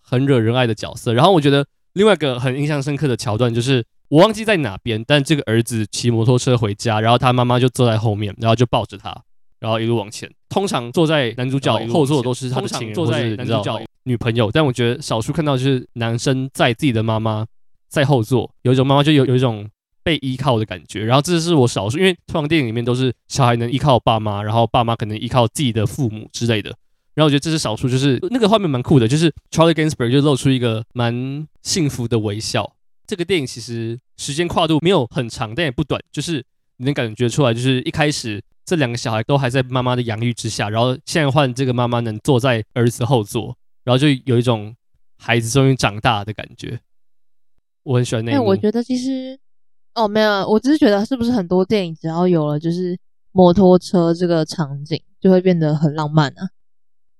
很惹人爱的角色。然后我觉得。另外一个很印象深刻的桥段就是，我忘记在哪边，但这个儿子骑摩托车回家，然后他妈妈就坐在后面，然后就抱着他，然后一路往前。通常坐在男主角后座的都是他的情人，坐在男主角女朋友。但我觉得少数看到就是男生载自己的妈妈在后座，有一种妈妈就有有一种被依靠的感觉。然后这是我少数，因为通常电影里面都是小孩能依靠爸妈，然后爸妈可能依靠自己的父母之类的。然后我觉得这是少数，就是那个画面蛮酷的，就是 Charlie Gainsbourg 就露出一个蛮幸福的微笑。这个电影其实时间跨度没有很长，但也不短，就是你能感觉出来，就是一开始这两个小孩都还在妈妈的养育之下，然后现在换这个妈妈能坐在儿子后座，然后就有一种孩子终于长大的感觉。我很喜欢那一幕。我觉得其实哦没有，我只是觉得是不是很多电影只要有了就是摩托车这个场景，就会变得很浪漫啊。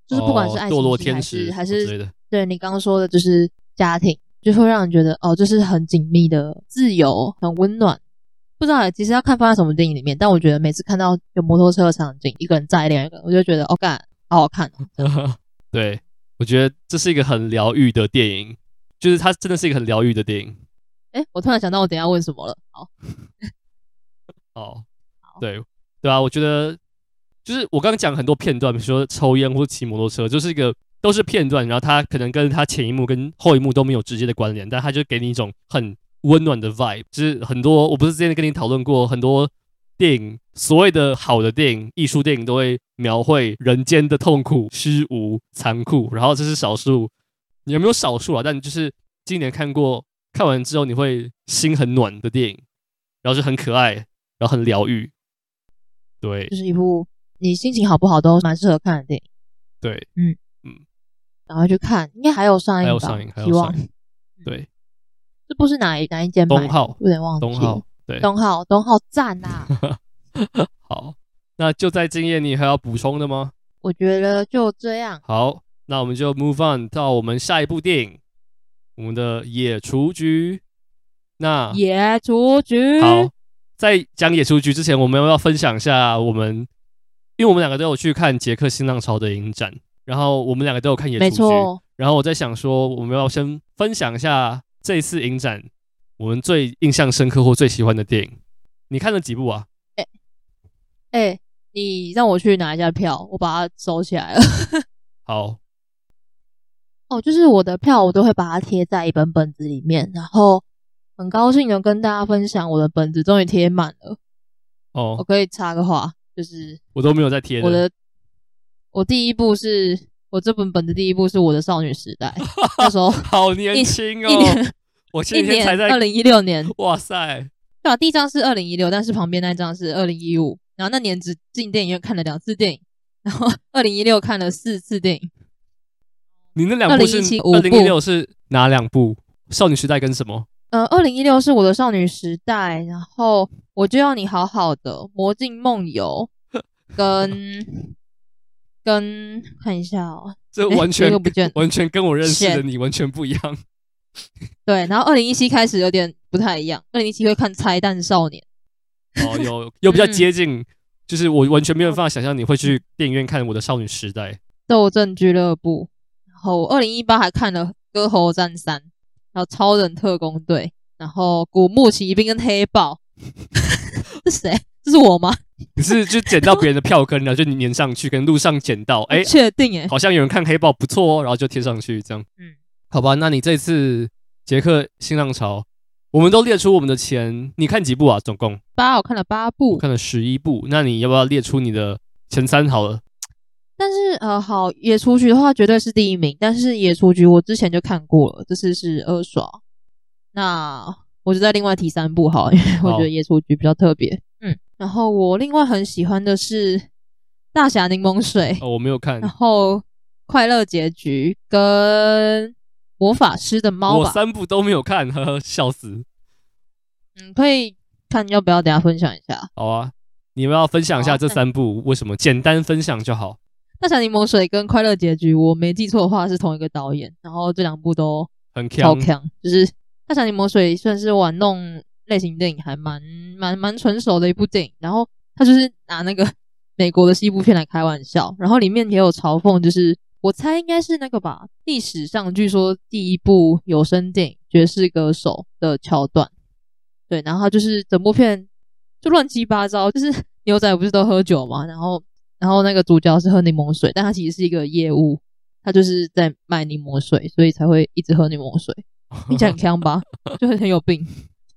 就是不管是爱情、哦、堕落天使还是对，对你刚刚说的，就是家庭，就会让人觉得哦，这是很紧密的、自由、很温暖。不知道其实要看放在什么电影里面，但我觉得每次看到有摩托车的场景，一个人载另外一个，我就觉得哦，干，好好看哦。[LAUGHS] 对，我觉得这是一个很疗愈的电影。就是它真的是一个很疗愈的电影。哎、欸，我突然想到，我等一下问什么了。好，[LAUGHS] 哦，对对啊，我觉得就是我刚刚讲很多片段，比如说抽烟或者骑摩托车，就是一个都是片段，然后它可能跟它前一幕跟后一幕都没有直接的关联，但它就给你一种很温暖的 vibe。就是很多，我不是之前跟你讨论过很多。电影所谓的好的电影，艺术电影都会描绘人间的痛苦、虚无、残酷，然后这是少数，你有没有少数啊？但就是今年看过，看完之后你会心很暖的电影，然后就很可爱，然后很疗愈，对，就是一部你心情好不好都蛮适合看的电影。对，嗯嗯，然后去看，应该还有上映，还有上映，还有上映，对，这部是哪一哪一间？东浩，有点忘记。东浩。对，东浩，东浩赞呐！[LAUGHS] 好，那就在今夜，你还要补充的吗？我觉得就这样。好，那我们就 move on 到我们下一部电影，我们的《野雏菊》。那野雏菊。好，在讲《野雏菊》之前，我们要不要分享一下我们，因为我们两个都有去看捷克新浪潮的影展，然后我们两个都有看《野雏菊》，然后我在想说，我们要先分享一下这一次影展。我们最印象深刻或最喜欢的电影，你看了几部啊？哎、欸欸，你让我去拿一下票，我把它收起来了。[LAUGHS] 好。哦，就是我的票，我都会把它贴在一本本子里面，然后很高兴的跟大家分享，我的本子终于贴满了。哦，我可以插个话，就是我都没有在贴。我的，我第一部是我这本本子第一部是我的少女时代，[LAUGHS] 那时候 [LAUGHS] 好年轻哦。我今天才在二零一六年，哇塞！对啊，第一张是二零一六，但是旁边那张是二零一五。然后那年只进电影院看了两次电影，然后二零一六看了四次电影。你那两部是二零一六是哪两部？少女时代跟什么？呃，二零一六是我的少女时代，然后我就要你好好的魔镜梦游，[LAUGHS] 跟跟看一下哦，这完全、[LAUGHS] 完全跟我认识的你完全不一样。对，然后二零一七开始有点不太一样。二零一七会看《拆弹少年》，哦，有又比较接近，嗯、就是我完全没有办法想象你会去电影院看我的少女时代《斗阵俱乐部》。然后二零一八还看了《歌喉战三》，然后《超人特工队》，然后《古墓奇兵》跟《黑豹 [LAUGHS]》。这是谁？这是我吗？你是就捡到别人的票根，[LAUGHS] 然后就你粘上去，跟路上捡到，哎，确定哎，好像有人看《黑豹》不错哦，然后就贴上去这样。嗯。好吧，那你这次杰克新浪潮，我们都列出我们的前，你看几部啊？总共八，我看了八部，看了十一部。那你要不要列出你的前三好了？但是呃，好，野雏菊的话绝对是第一名。但是野雏菊我之前就看过了，这次是二刷。那我就再另外提三部好，因为我觉得野雏菊比较特别。嗯，然后我另外很喜欢的是大侠柠檬水。哦，我没有看。然后快乐结局跟。魔法师的猫，我三部都没有看，呵呵，笑死。嗯，可以看，要不要等下分享一下？好啊，你们要分享一下这三部为什么？简单分享就好。大侠柠檬水跟快乐结局，我没记错的话是同一个导演，然后这两部都很超强。就是大侠柠檬水算是玩弄类型电影还蛮蛮蛮纯熟的一部电影，然后他就是拿那个美国的西部片来开玩笑，然后里面也有嘲讽，就是。我猜应该是那个吧，历史上据说第一部有声电影《爵士歌手》的桥段，对，然后他就是整部片就乱七八糟，就是牛仔不是都喝酒嘛，然后然后那个主角是喝柠檬水，但他其实是一个业务，他就是在卖柠檬水，所以才会一直喝柠檬水，听起来很锵吧，[LAUGHS] 就很很有病。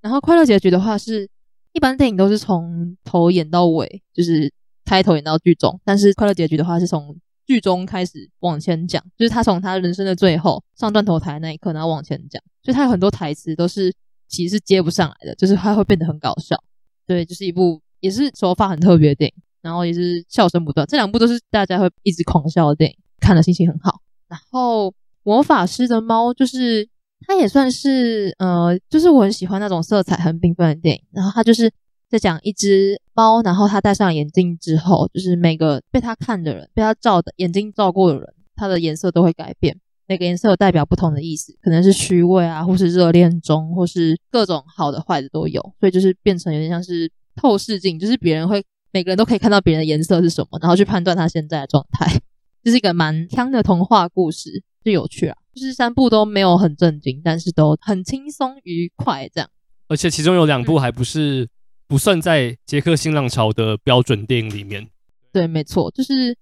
然后快乐结局的话是，一般电影都是从头演到尾，就是开头演到剧终，但是快乐结局的话是从。剧中开始往前讲，就是他从他人生的最后上断头台那一刻，然后往前讲，所以他有很多台词都是其实是接不上来的，就是他会变得很搞笑。对，就是一部也是手法很特别的电影，然后也是笑声不断。这两部都是大家会一直狂笑的电影，看了心情很好。然后魔法师的猫，就是它也算是呃，就是我很喜欢那种色彩很缤纷的电影，然后它就是。在讲一只猫，然后它戴上眼镜之后，就是每个被它看的人，被它照的眼睛照过的人，它的颜色都会改变。每个颜色代表不同的意思，可能是虚伪啊，或是热恋中，或是各种好的坏的都有。所以就是变成有点像是透视镜，就是别人会每个人都可以看到别人的颜色是什么，然后去判断他现在的状态。[LAUGHS] 这是一个蛮香的童话故事。就有趣啊。就是三部都没有很正经，但是都很轻松愉快这样。而且其中有两部还不是不算在捷克新浪潮的标准电影里面。对，没错，就是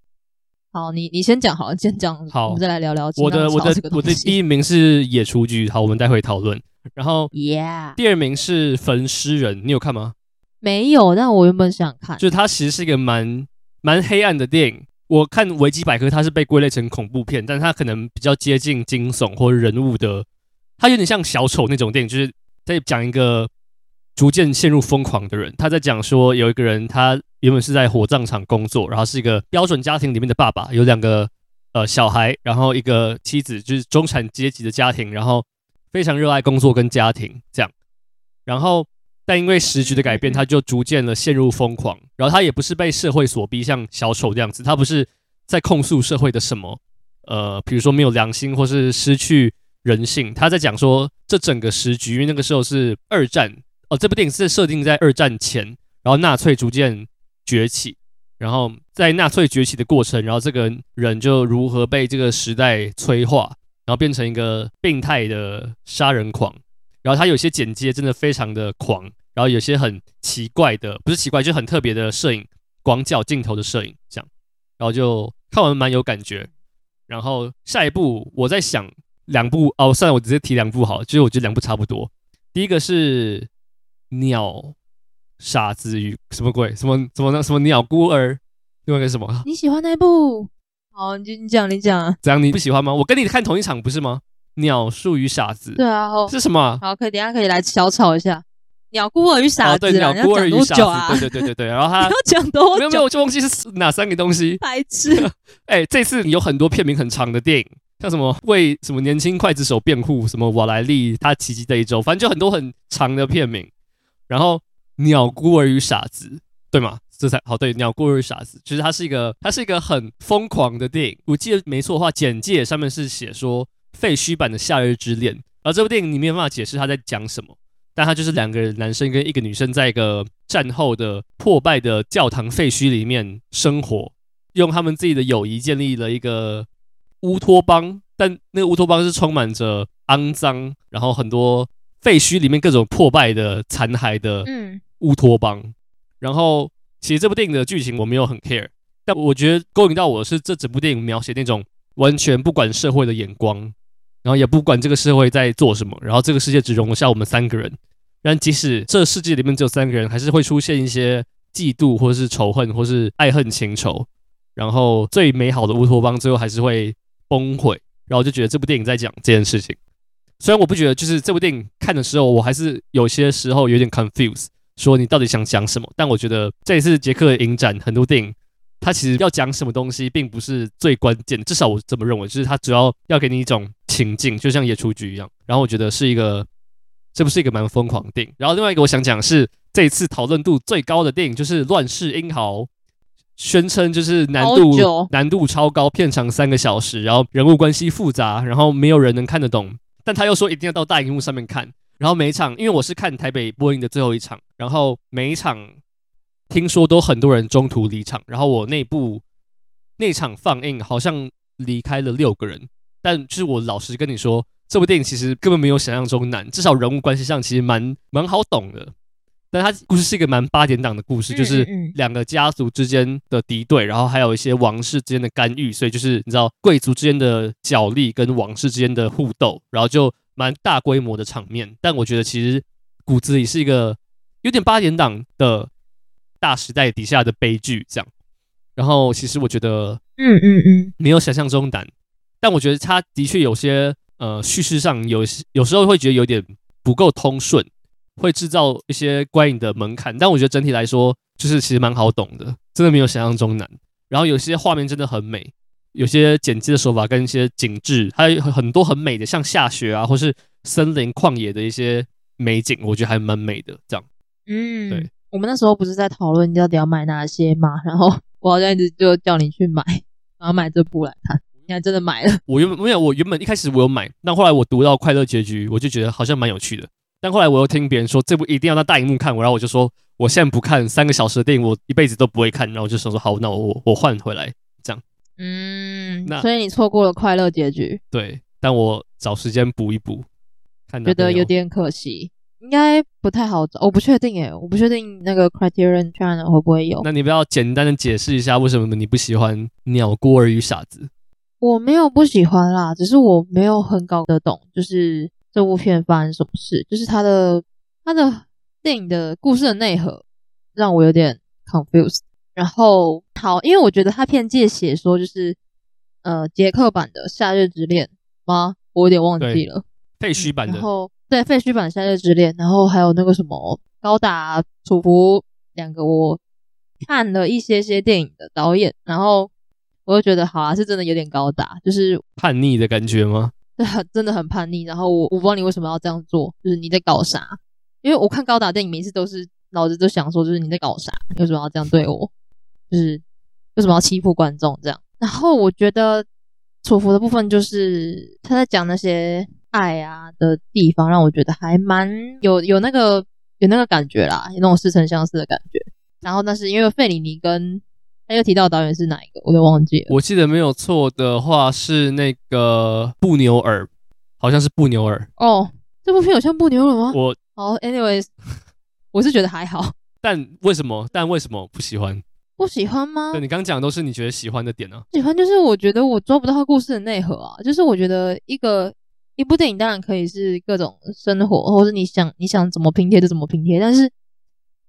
好，你你先讲好了，先讲好，我们再来聊聊。我的我的我的第一名是《野雏菊》，好，我们待会讨论。然后，Yeah，第二名是《焚尸人》，你有看吗？没有，但我原本想看。就是它其实是一个蛮蛮黑暗的电影。我看维基百科，它是被归类成恐怖片，但它可能比较接近惊悚或人物的，它有点像小丑那种电影，就是在讲一个逐渐陷入疯狂的人。他在讲说，有一个人他原本是在火葬场工作，然后是一个标准家庭里面的爸爸，有两个呃小孩，然后一个妻子，就是中产阶级的家庭，然后非常热爱工作跟家庭这样，然后。但因为时局的改变，他就逐渐的陷入疯狂。然后他也不是被社会所逼，像小丑这样子，他不是在控诉社会的什么，呃，比如说没有良心或是失去人性。他在讲说，这整个时局，因为那个时候是二战哦，这部电影是设定在二战前，然后纳粹逐渐崛起，然后在纳粹崛起的过程，然后这个人就如何被这个时代催化，然后变成一个病态的杀人狂。然后他有些剪接真的非常的狂。然后有些很奇怪的，不是奇怪，就很特别的摄影，广角镜头的摄影，这样，然后就看完蛮有感觉。然后下一部我在想两部哦，算了，我直接提两部好了，就是我觉得两部差不多。第一个是鸟傻子与什么鬼，什么什么什么鸟孤儿，另外一个是什么？你喜欢那部？好，你你讲你讲。怎样？你不喜欢吗？我跟你看同一场不是吗？鸟树与傻子。对啊，哦，是什么？好，可以，等下可以来小吵一下。鸟孤儿与傻子，对，鸟孤儿与傻子，对对对对对。然后他 [LAUGHS] 要讲多久？没有没有，我就忘记是哪三个东西。白痴。[LAUGHS] 哎、欸，这次有很多片名很长的电影，像什么为什么年轻刽子手辩护，什么瓦莱丽他奇迹的一周，反正就很多很长的片名。然后鸟孤儿与傻子，对吗？这才好。对，鸟孤儿与傻子，其实它是一个，它是一个很疯狂的电影。我记得没错的话，简介上面是写说废墟版的夏日之恋，而这部电影你没有办法解释他在讲什么。但他就是两个男生跟一个女生，在一个战后的破败的教堂废墟里面生活，用他们自己的友谊建立了一个乌托邦。但那个乌托邦是充满着肮脏，然后很多废墟里面各种破败的残骸的乌托邦。然后其实这部电影的剧情我没有很 care，但我觉得勾引到我是这整部电影描写那种完全不管社会的眼光。然后也不管这个社会在做什么，然后这个世界只容得下我们三个人。但即使这世界里面只有三个人，还是会出现一些嫉妒，或是仇恨，或是爱恨情仇。然后最美好的乌托邦最后还是会崩溃。然后就觉得这部电影在讲这件事情。虽然我不觉得，就是这部电影看的时候，我还是有些时候有点 confused，说你到底想讲什么？但我觉得这一次杰克影展很多电影。他其实要讲什么东西，并不是最关键的，至少我这么认为。就是他主要要给你一种情境，就像《野厨局》一样。然后我觉得是一个，这不是一个蛮疯狂的电影。然后另外一个我想讲是，这一次讨论度最高的电影就是《乱世英豪》，宣称就是难度难度超高，片长三个小时，然后人物关系复杂，然后没有人能看得懂。但他又说一定要到大荧幕上面看。然后每一场，因为我是看台北播映的最后一场，然后每一场。听说都很多人中途离场，然后我那部那场放映好像离开了六个人，但就是我老实跟你说，这部电影其实根本没有想象中难，至少人物关系上其实蛮蛮好懂的。但它故事是一个蛮八点档的故事，就是两个家族之间的敌对，然后还有一些王室之间的干预，所以就是你知道贵族之间的角力跟王室之间的互斗，然后就蛮大规模的场面。但我觉得其实骨子里是一个有点八点档的。大时代底下的悲剧，这样。然后，其实我觉得，嗯嗯嗯，没有想象中难。但我觉得它的确有些，呃，叙事上有有时候会觉得有点不够通顺，会制造一些观影的门槛。但我觉得整体来说，就是其实蛮好懂的，真的没有想象中难。然后有些画面真的很美，有些剪辑的手法跟一些景致，还有很多很美的，像下雪啊，或是森林旷野的一些美景，我觉得还蛮美的。这样，嗯，对。我们那时候不是在讨论你到底要买哪些嘛？然后我好像一直就叫你去买，然后买这部来看，你还真的买了。[LAUGHS] 我原本没有，我原本一开始我有买，但后来我读到快乐结局，我就觉得好像蛮有趣的。但后来我又听别人说这部一定要在大荧幕看，然后我就说我现在不看三个小时的电影，我一辈子都不会看。然后我就想说好，那我我换回来这样。嗯，那所以你错过了快乐结局，对，但我找时间补一补，看觉得有点可惜，应该不太好找，我不确定诶，我不确定那个 Criterion Channel 会不会有。那你不要简单的解释一下为什么你不喜欢《鸟孤儿与傻子》？我没有不喜欢啦，只是我没有很搞得懂，就是这部片发生什么事，就是他的他的电影的故事的内核让我有点 confused。然后好，因为我觉得他片界写说就是呃捷克版的《夏日之恋》吗？我有点忘记了，废墟版的。嗯、然后对废墟版《夏日之恋》，然后还有那个什么高达、楚服两个，我看了一些些电影的导演，然后。我就觉得好啊，是真的有点高达，就是叛逆的感觉吗？[LAUGHS] 对真的很叛逆。然后我我不知道你为什么要这样做，就是你在搞啥？因为我看高达电影每次都是脑子都想说，就是你在搞啥？为什么要这样对我？就是为什么要欺负观众这样？然后我觉得楚服的部分就是他在讲那些爱啊的地方，让我觉得还蛮有有那个有那个感觉啦，有那种似曾相识的感觉。然后但是因为费里尼跟。他又提到导演是哪一个，我都忘记了。我记得没有错的话是那个布纽尔，好像是布纽尔。哦，这部片有像布纽尔吗？我好，anyways，[LAUGHS] 我是觉得还好。但为什么？但为什么不喜欢？不喜欢吗？对，你刚讲的都是你觉得喜欢的点呢？喜欢就是我觉得我抓不到他故事的内核啊。就是我觉得一个一部电影当然可以是各种生活，或者你想你想怎么拼贴就怎么拼贴，但是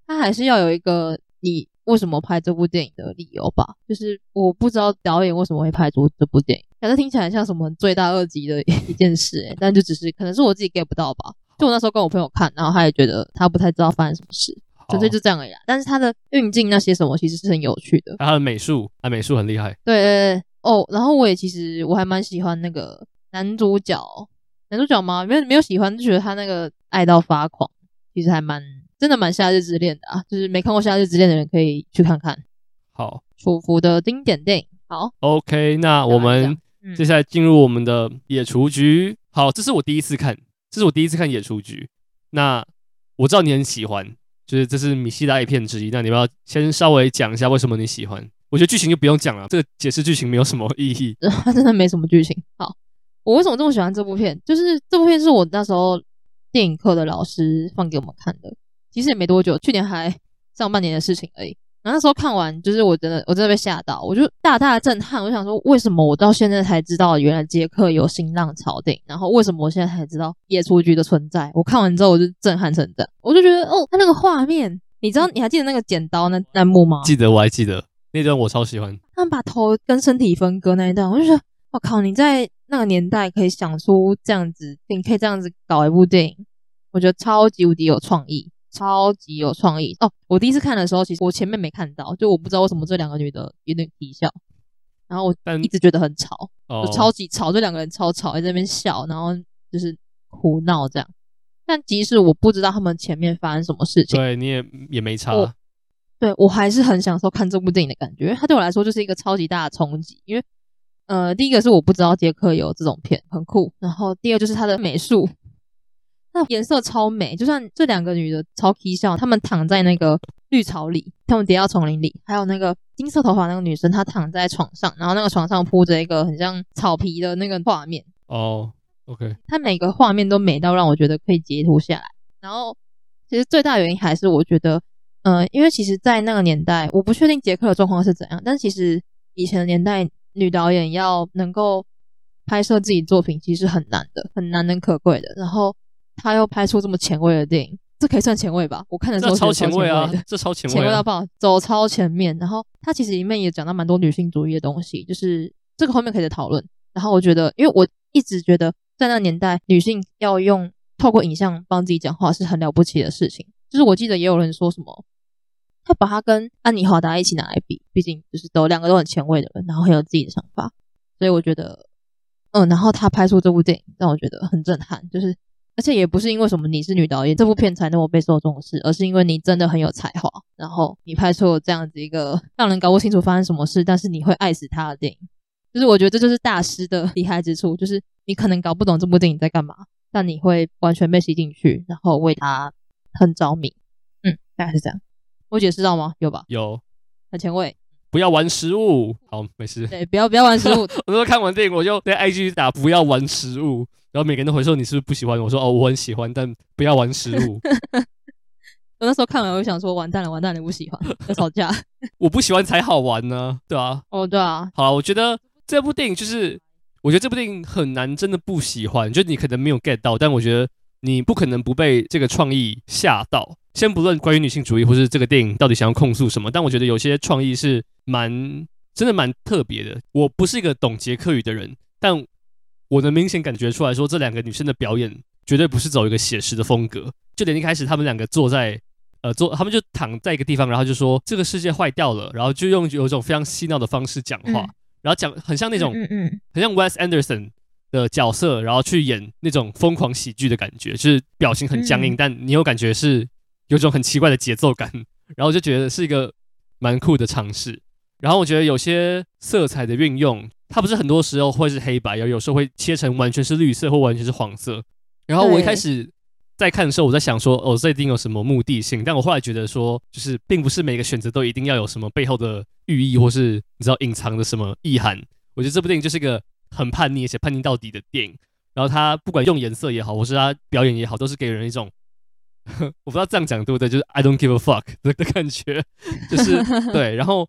它还是要有一个你。为什么拍这部电影的理由吧，就是我不知道导演为什么会拍出这部电影，反正听起来像什么罪大恶极的一件事诶、欸，但就只是可能是我自己 get 不到吧。就我那时候跟我朋友看，然后他也觉得他不太知道发生什么事，纯粹就这样而已。但是他的运镜那些什么其实是很有趣的，他的美术，他美术很厉害。对对对哦，然后我也其实我还蛮喜欢那个男主角，男主角吗？没有没有喜欢，就觉得他那个爱到发狂，其实还蛮。真的蛮《夏日之恋》的啊，就是没看过《夏日之恋》的人可以去看看。好，楚服的经典电影。好，OK，那我们接下来进入我们的《野雏局》。好，这是我第一次看，这是我第一次看《野雏菊》。那我知道你很喜欢，就是这是米西的爱片之一。那你们要先稍微讲一下为什么你喜欢？我觉得剧情就不用讲了，这个解释剧情没有什么意义。它 [LAUGHS] 真的没什么剧情。好，我为什么这么喜欢这部片？就是这部片是我那时候电影课的老师放给我们看的。其实也没多久，去年还上半年的事情而已。然后那时候看完，就是我真的，我真的被吓到，我就大大的震撼。我想说，为什么我到现在才知道原来杰克有新浪潮电影？然后为什么我现在才知道野雏菊的存在？我看完之后，我就震撼成这样。我就觉得，哦，他那个画面，你知道，你还记得那个剪刀那那幕吗？记得，我还记得那段，我超喜欢。他们把头跟身体分割那一段，我就觉得，我靠，你在那个年代可以想出这样子，你可以这样子搞一部电影，我觉得超级无敌有创意。超级有创意哦！我第一次看的时候，其实我前面没看到，就我不知道为什么这两个女的有点啼笑，然后我一直觉得很吵，就超级吵，这两个人超吵，在那边笑，然后就是胡闹这样。但即使我不知道他们前面发生什么事情，对，你也也没差，对，我还是很享受看这部电影的感觉，因为它对我来说就是一个超级大的冲击。因为呃，第一个是我不知道杰克有这种片，很酷，然后第二就是他的美术。那颜色超美，就算这两个女的超 K 笑，她们躺在那个绿草里，她们跌到丛林里，还有那个金色头发那个女生，她躺在床上，然后那个床上铺着一个很像草皮的那个画面。哦、oh，OK，她每个画面都美到让我觉得可以截图下来。然后，其实最大原因还是我觉得，呃，因为其实，在那个年代，我不确定杰克的状况是怎样，但其实以前的年代，女导演要能够拍摄自己作品，其实很难的，很难能可贵的。然后。他又拍出这么前卫的电影，这可以算前卫吧？我看的时候超前卫啊，这超前卫，前卫到爆，走超前面。然后他其实里面也讲到蛮多女性主义的东西，就是这个后面可以再讨论。然后我觉得，因为我一直觉得在那个年代，女性要用透过影像帮自己讲话是很了不起的事情。就是我记得也有人说什么，他把他跟安妮华达一起拿来比，毕竟就是都两个都很前卫的人，然后很有自己的想法。所以我觉得，嗯，然后他拍出这部电影让我觉得很震撼，就是。而且也不是因为什么你是女导演，这部片才那么备受重视，而是因为你真的很有才华，然后你拍出了这样子一个让人搞不清楚发生什么事，但是你会爱死他的电影。就是我觉得这就是大师的厉害之处，就是你可能搞不懂这部电影在干嘛，但你会完全被吸进去，然后为他很着迷。嗯，大概是这样。我解释到吗？有吧？有，很前卫。不要玩食物。好，没事。对，不要不要玩食物。[LAUGHS] 我说看完电影，我就在 IG 打不要玩食物，然后每个人都回说你是不是不喜欢？我说哦，我很喜欢，但不要玩食物。[LAUGHS] 我那时候看完，我就想说完蛋了，完蛋了，不喜欢要吵架。[LAUGHS] 我不喜欢才好玩呢，对啊。哦，对啊。好了，我觉得这部电影就是，我觉得这部电影很难真的不喜欢，就你可能没有 get 到，但我觉得你不可能不被这个创意吓到。先不论关于女性主义或是这个电影到底想要控诉什么，但我觉得有些创意是蛮真的蛮特别的。我不是一个懂捷克语的人，但我能明显感觉出来说，这两个女生的表演绝对不是走一个写实的风格。就连一开始他们两个坐在。呃，坐他们就躺在一个地方，然后就说这个世界坏掉了，然后就用有一种非常嬉闹的方式讲话，嗯、然后讲很像那种，嗯嗯，很像 Wes Anderson 的角色，然后去演那种疯狂喜剧的感觉，就是表情很僵硬，嗯、但你有感觉是有种很奇怪的节奏感，然后就觉得是一个蛮酷的尝试。然后我觉得有些色彩的运用，它不是很多时候会是黑白，有有时候会切成完全是绿色或完全是黄色。然后我一开始。在看的时候，我在想说，哦，这一定有什么目的性？但我后来觉得说，就是并不是每个选择都一定要有什么背后的寓意，或是你知道隐藏的什么意涵。我觉得这部电影就是一个很叛逆，而且叛逆到底的电影。然后他不管用颜色也好，或是他表演也好，都是给人一种，[LAUGHS] 我不知道这样讲对不对，就是 I don't give a fuck 的的感觉，[LAUGHS] 就是 [LAUGHS] 对。然后，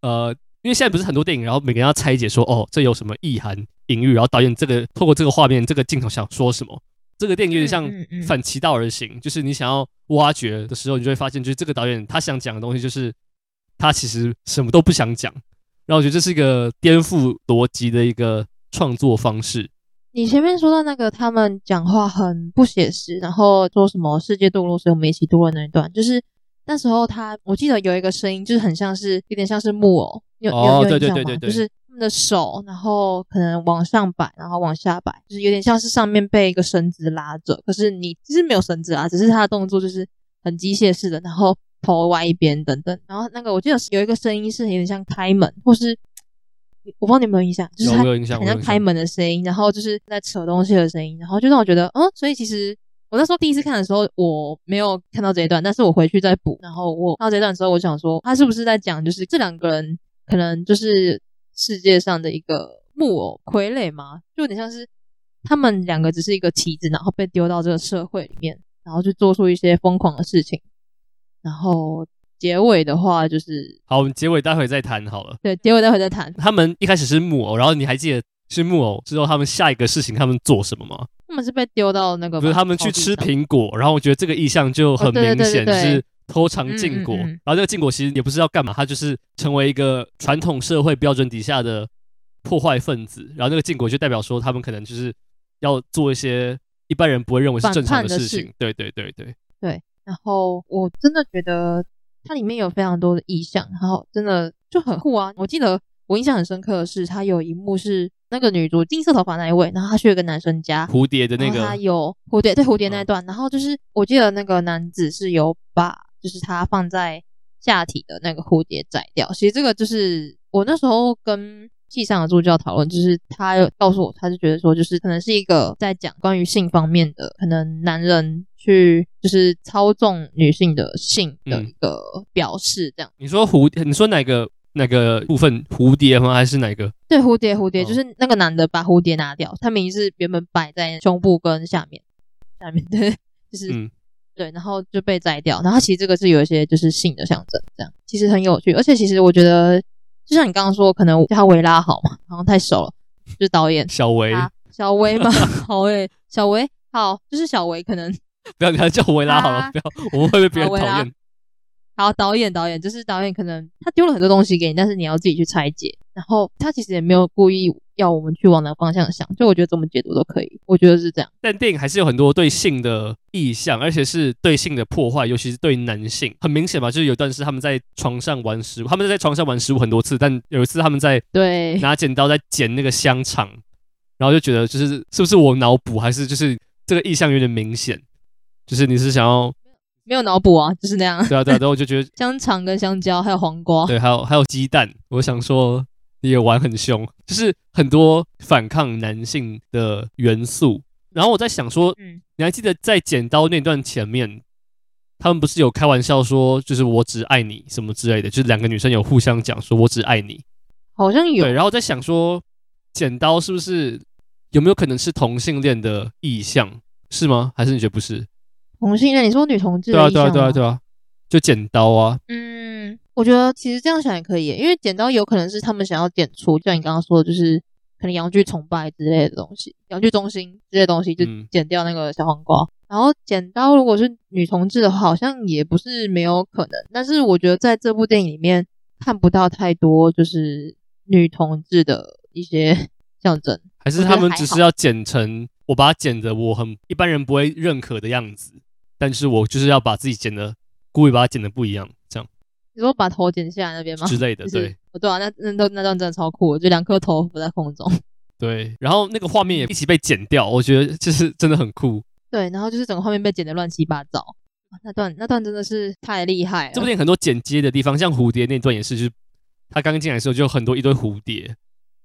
呃，因为现在不是很多电影，然后每个人要拆解说，哦，这有什么意涵、隐喻，然后导演这个透过这个画面、这个镜头想说什么。这个电影有点像反其道而行，嗯嗯嗯、就是你想要挖掘的时候，你就会发现，就是这个导演他想讲的东西，就是他其实什么都不想讲。然后我觉得这是一个颠覆逻辑的一个创作方式。你前面说到那个他们讲话很不写实，然后说什么世界堕落，所以我们一起堕落那一段，就是那时候他我记得有一个声音，就是很像是有点像是木偶，有有有印象吗？对对对对对，就是。他们的手，然后可能往上摆，然后往下摆，就是有点像是上面被一个绳子拉着。可是你其实没有绳子啊，只是他的动作就是很机械式的，然后头歪一边等等。然后那个我记得有一个声音是有点像开门，或是我不知道你有没有印象，就是他很像开门的声音，然后就是在扯东西的声音，然后就让我觉得，嗯，所以其实我那时候第一次看的时候，我没有看到这一段，但是我回去再补，然后我看到这一段的时候，我想说他是不是在讲，就是这两个人可能就是。世界上的一个木偶傀儡嘛？就有点像是他们两个只是一个棋子，然后被丢到这个社会里面，然后去做出一些疯狂的事情。然后结尾的话就是，好，我们结尾待会再谈好了。对，结尾待会再谈。他们一开始是木偶，然后你还记得是木偶之后他们下一个事情他们做什么吗？他们是被丢到那个，不是他们去吃苹果，然后我觉得这个意象就很明显，就是。偷尝禁果，嗯嗯嗯、然后这个禁果其实也不是要干嘛，他就是成为一个传统社会标准底下的破坏分子。然后那个禁果就代表说，他们可能就是要做一些一般人不会认为是正常的事情。对对对对对。然后我真的觉得它里面有非常多的意象，然后真的就很酷啊！我记得我印象很深刻的是，它有一幕是那个女主金色头发那一位，然后她去了一个男生家，蝴蝶的那个，她有蝴蝶对蝴蝶那一段，嗯、然后就是我记得那个男子是有把。就是他放在下体的那个蝴蝶摘掉，其实这个就是我那时候跟系上的助教讨论，就是他告诉我，他就觉得说，就是可能是一个在讲关于性方面的，可能男人去就是操纵女性的性的一个表示，这样。你说蝴蝶，你说哪个哪个部分蝴蝶吗？还是哪个？对，蝴蝶，蝴蝶就是那个男的把蝴蝶拿掉，他明明是原本摆在胸部跟下面，下面 [LAUGHS] 对，就是。嗯对，然后就被摘掉。然后其实这个是有一些就是性的象征，这样其实很有趣。而且其实我觉得，就像你刚刚说，可能叫他维拉好嘛，好像太熟了，就是导演小维维，小维嘛，[LAUGHS] 好诶，小维好，就是小维可能不要给他叫维拉好了，不要，我们会被别人讨厌。好，导演导演就是导演，可能他丢了很多东西给你，但是你要自己去拆解。然后他其实也没有故意要我们去往哪个方向想，就我觉得怎么解读都可以，我觉得是这样。但电影还是有很多对性的意象，而且是对性的破坏，尤其是对男性，很明显嘛，就是有段是他们在床上玩食物，他们在床上玩食物很多次，但有一次他们在对拿剪刀在剪那个香肠，然后就觉得就是是不是我脑补，还是就是这个意象有点明显，就是你是想要没有脑补啊，就是那样。对啊对啊，然后我就觉得 [LAUGHS] 香肠跟香蕉还有黄瓜，对，还有还有鸡蛋，我想说。也玩很凶，就是很多反抗男性的元素。然后我在想说，嗯，你还记得在剪刀那段前面，他们不是有开玩笑说，就是我只爱你什么之类的，就是两个女生有互相讲说我只爱你，好像有。对，然后在想说，剪刀是不是有没有可能是同性恋的意向，是吗？还是你觉得不是？同性恋？你说女同志的对啊，对啊，对啊，对啊，就剪刀啊。嗯，我觉得其实这样想也可以，因为剪刀有可能是他们想要剪出，就像你刚刚说的，就是。可能阳具崇拜之类的东西，阳具中心这些东西就剪掉那个小黄瓜。嗯、然后剪刀如果是女同志的话，好像也不是没有可能。但是我觉得在这部电影里面看不到太多就是女同志的一些 [LAUGHS] 象征，还是他们只是要剪成我把它剪的我很一般人不会认可的样子，但是我就是要把自己剪的故意把它剪的不一样，这样。你说把头剪下来那边吗？之类的，[LAUGHS] 就是、对。哦，对啊，那那那那段真的超酷，就两颗头浮在空中。[LAUGHS] 对，然后那个画面也一起被剪掉，我觉得就是真的很酷。对，然后就是整个画面被剪得乱七八糟。那段那段真的是太厉害了。这部电影很多剪接的地方，像蝴蝶那段也是，就是他刚进来的时候就很多一堆蝴蝶，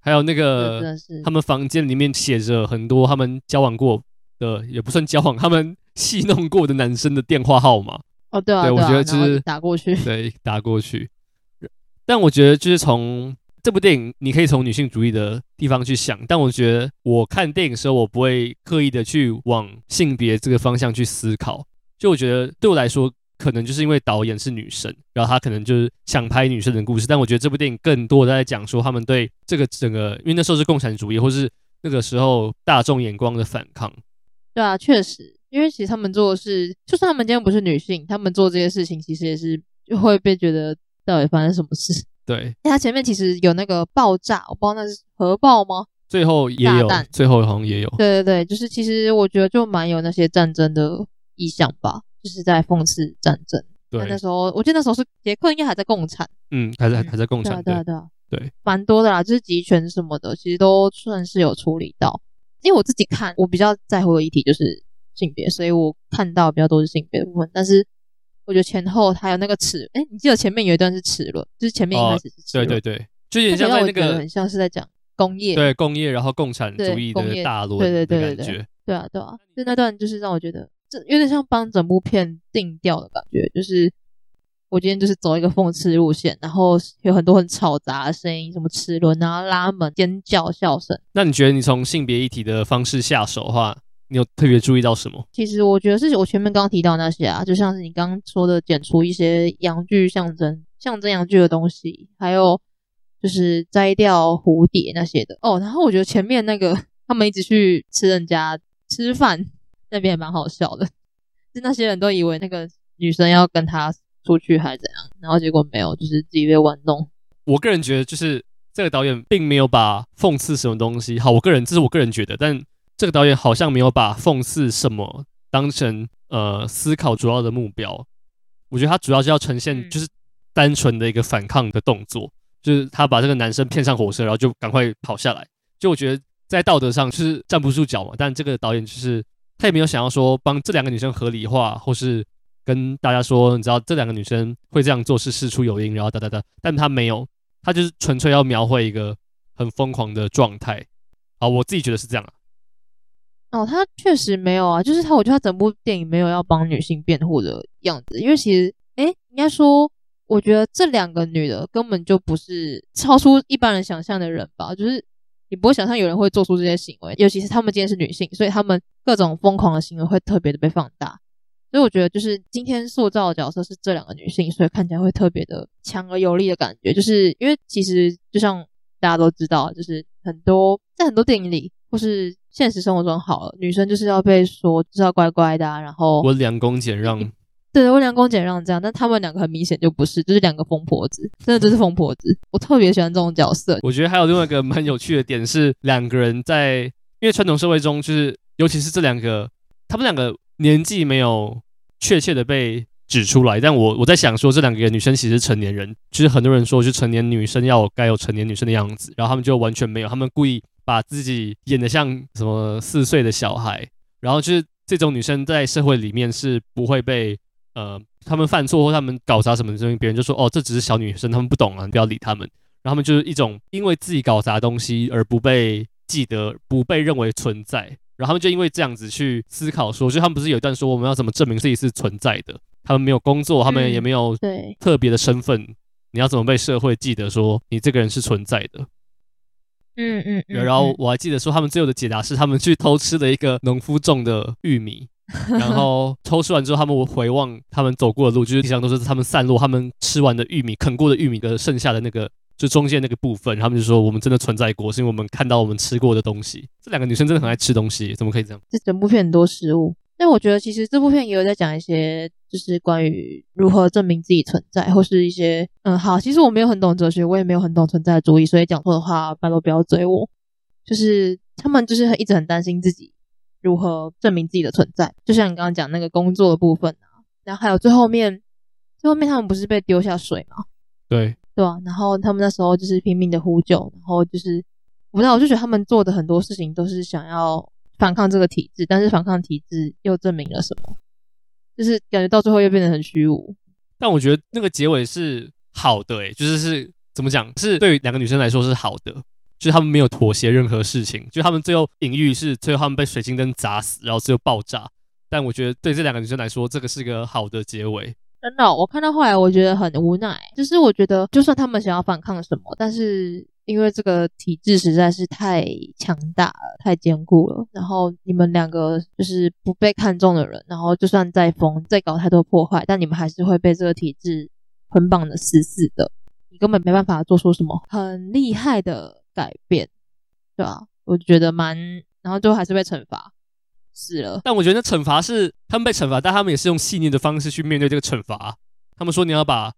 还有那个他们房间里面写着很多他们交往过的，也不算交往，他们戏弄过的男生的电话号码。哦，对啊，对，我觉得就是打过去，[LAUGHS] 对，打过去。但我觉得就是从这部电影，你可以从女性主义的地方去想。但我觉得我看电影的时候，我不会刻意的去往性别这个方向去思考。就我觉得对我来说，可能就是因为导演是女生，然后他可能就是想拍女生的故事。但我觉得这部电影更多的在讲说他们对这个整个，因为那时候是共产主义，或是那个时候大众眼光的反抗。对啊，确实。因为其实他们做的是，就算他们今天不是女性，他们做这些事情其实也是就会被觉得到底发生什么事。[LAUGHS] 对，他前面其实有那个爆炸，我不知道那是核爆吗？最后也有，最后好像也有。对对对，就是其实我觉得就蛮有那些战争的意象吧，就是在讽刺战争。对，那时候我记得那时候是捷克应该还在共产，嗯，还在还在共产，对啊对啊对，蛮多的啦，就是集权什么的，其实都算是有处理到。因为我自己看，我比较在乎的议题就是。性别，所以我看到比较多是性别的部分，但是我觉得前后还有那个齿，哎，你记得前面有一段是齿轮，就是前面一开始是齿轮，对对对，就有点像在那个很像是在讲工业，对工业，然后共产主义的大陆，对对对对对，对啊对啊，就那段就是让我觉得这有点像帮整部片定调的感觉，就是我今天就是走一个讽刺路线，然后有很多很吵杂的声音，什么齿轮啊、拉门、尖叫、笑声。那你觉得你从性别议题的方式下手的话？你有特别注意到什么？其实我觉得是我前面刚刚提到那些啊，就像是你刚刚说的，剪出一些阳具象征、象征阳具的东西，还有就是摘掉蝴蝶那些的哦。然后我觉得前面那个他们一直去吃人家吃饭，那边也蛮好笑的，就那些人都以为那个女生要跟他出去还是怎样，然后结果没有，就是自己被玩弄。我个人觉得，就是这个导演并没有把讽刺什么东西，好，我个人这是我个人觉得，但。这个导演好像没有把讽刺什么当成呃思考主要的目标，我觉得他主要是要呈现就是单纯的一个反抗的动作，就是他把这个男生骗上火车，然后就赶快跑下来。就我觉得在道德上就是站不住脚嘛，但这个导演就是他也没有想要说帮这两个女生合理化，或是跟大家说你知道这两个女生会这样做是事出有因，然后哒哒哒，但他没有，他就是纯粹要描绘一个很疯狂的状态。啊，我自己觉得是这样啊。哦，他确实没有啊，就是他，我觉得他整部电影没有要帮女性辩护的样子，因为其实，诶，应该说，我觉得这两个女的根本就不是超出一般人想象的人吧，就是你不会想象有人会做出这些行为，尤其是他们今天是女性，所以他们各种疯狂的行为会特别的被放大，所以我觉得就是今天塑造的角色是这两个女性，所以看起来会特别的强而有力的感觉，就是因为其实就像大家都知道，就是很多在很多电影里或是。现实生活中好了，女生就是要被说就是要乖乖的，啊，然后温良恭俭让，对，温良恭俭让这样，但他们两个很明显就不是，就是两个疯婆子，真的就是疯婆子。我特别喜欢这种角色。我觉得还有另外一个蛮有趣的点是，两个人在因为传统社会中，就是尤其是这两个，他们两个年纪没有确切的被指出来，但我我在想说，这两个女生其实是成年人，就是很多人说，就成年女生要有该有成年女生的样子，然后他们就完全没有，他们故意。把自己演得像什么四岁的小孩，然后就是这种女生在社会里面是不会被呃，他们犯错或他们搞砸什么东西，别人就说哦，这只是小女生，他们不懂啊，你不要理他们。然后他们就是一种因为自己搞砸东西而不被记得、不被认为存在，然后他们就因为这样子去思考说，就他们不是有一段说我们要怎么证明自己是存在的？他们没有工作，他们也没有特别的身份，你要怎么被社会记得说你这个人是存在的？嗯嗯，嗯，然后我还记得说他们最后的解答是他们去偷吃了一个农夫种的玉米。[LAUGHS] 然后偷吃完之后，他们回望他们走过的路，就是地上都是他们散落、他们吃完的玉米、啃过的玉米的剩下的那个，就中间那个部分。他们就说：“我们真的存在过，是因为我们看到我们吃过的东西。”这两个女生真的很爱吃东西，怎么可以这样？这整部片很多食物，但我觉得其实这部片也有在讲一些，就是关于如何证明自己存在，或是一些嗯，好，其实我没有很懂哲学，我也没有很懂存在主义，所以讲错的话，拜托不要追我。就是他们就是一直很担心自己。如何证明自己的存在？就像你刚刚讲那个工作的部分啊，然后还有最后面，最后面他们不是被丢下水吗？对，对吧？然后他们那时候就是拼命的呼救，然后就是我不知道，我就觉得他们做的很多事情都是想要反抗这个体制，但是反抗体制又证明了什么？就是感觉到最后又变得很虚无。但我觉得那个结尾是好的，欸，诶，就是是怎么讲？是对于两个女生来说是好的。就是他们没有妥协任何事情，就他们最后隐喻是最后他们被水晶灯砸死，然后最后爆炸。但我觉得对这两个女生来说，这个是个好的结尾。真的，我看到后来我觉得很无奈，就是我觉得就算他们想要反抗什么，但是因为这个体制实在是太强大了，太坚固了，然后你们两个就是不被看中的人，然后就算再疯再搞太多破坏，但你们还是会被这个体制捆绑的死死的，你根本没办法做出什么很厉害的。改变，对啊，我觉得蛮，然后最后还是被惩罚死了。但我觉得那惩罚是他们被惩罚，但他们也是用细腻的方式去面对这个惩罚。他们说你要把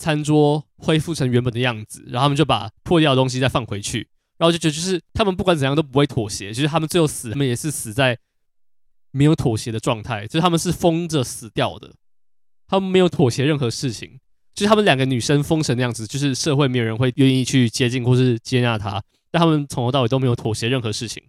餐桌恢复成原本的样子，然后他们就把破掉的东西再放回去，然后就觉得就是他们不管怎样都不会妥协，就是他们最后死，他们也是死在没有妥协的状态，就是他们是疯着死掉的，他们没有妥协任何事情。就是他们两个女生疯成那样子，就是社会没有人会愿意去接近或是接纳她，但他们从头到尾都没有妥协任何事情。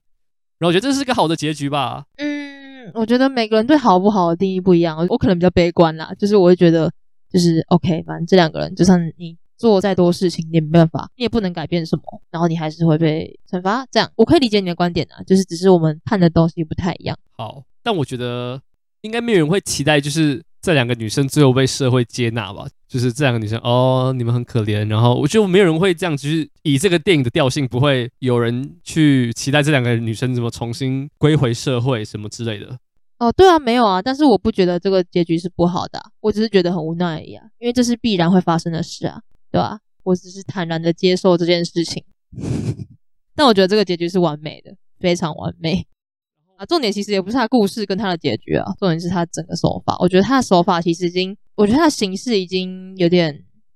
然后我觉得这是个好的结局吧。嗯，我觉得每个人对好不好的定义不一样，我可能比较悲观啦。就是我会觉得，就是 OK，反正这两个人，就算你做再多事情，你也没办法，你也不能改变什么，然后你还是会被惩罚。这样我可以理解你的观点啊，就是只是我们看的东西不太一样。好，但我觉得应该没有人会期待，就是。这两个女生最后被社会接纳吧，就是这两个女生哦，你们很可怜。然后我觉得没有人会这样，就是以这个电影的调性，不会有人去期待这两个女生怎么重新归回社会什么之类的。哦，对啊，没有啊，但是我不觉得这个结局是不好的，我只是觉得很无奈而已啊，因为这是必然会发生的事啊，对吧？我只是坦然的接受这件事情，[LAUGHS] 但我觉得这个结局是完美的，非常完美。啊，重点其实也不是他故事跟他的结局啊，重点是他整个手法。我觉得他的手法其实已经，我觉得他的形式已经有点，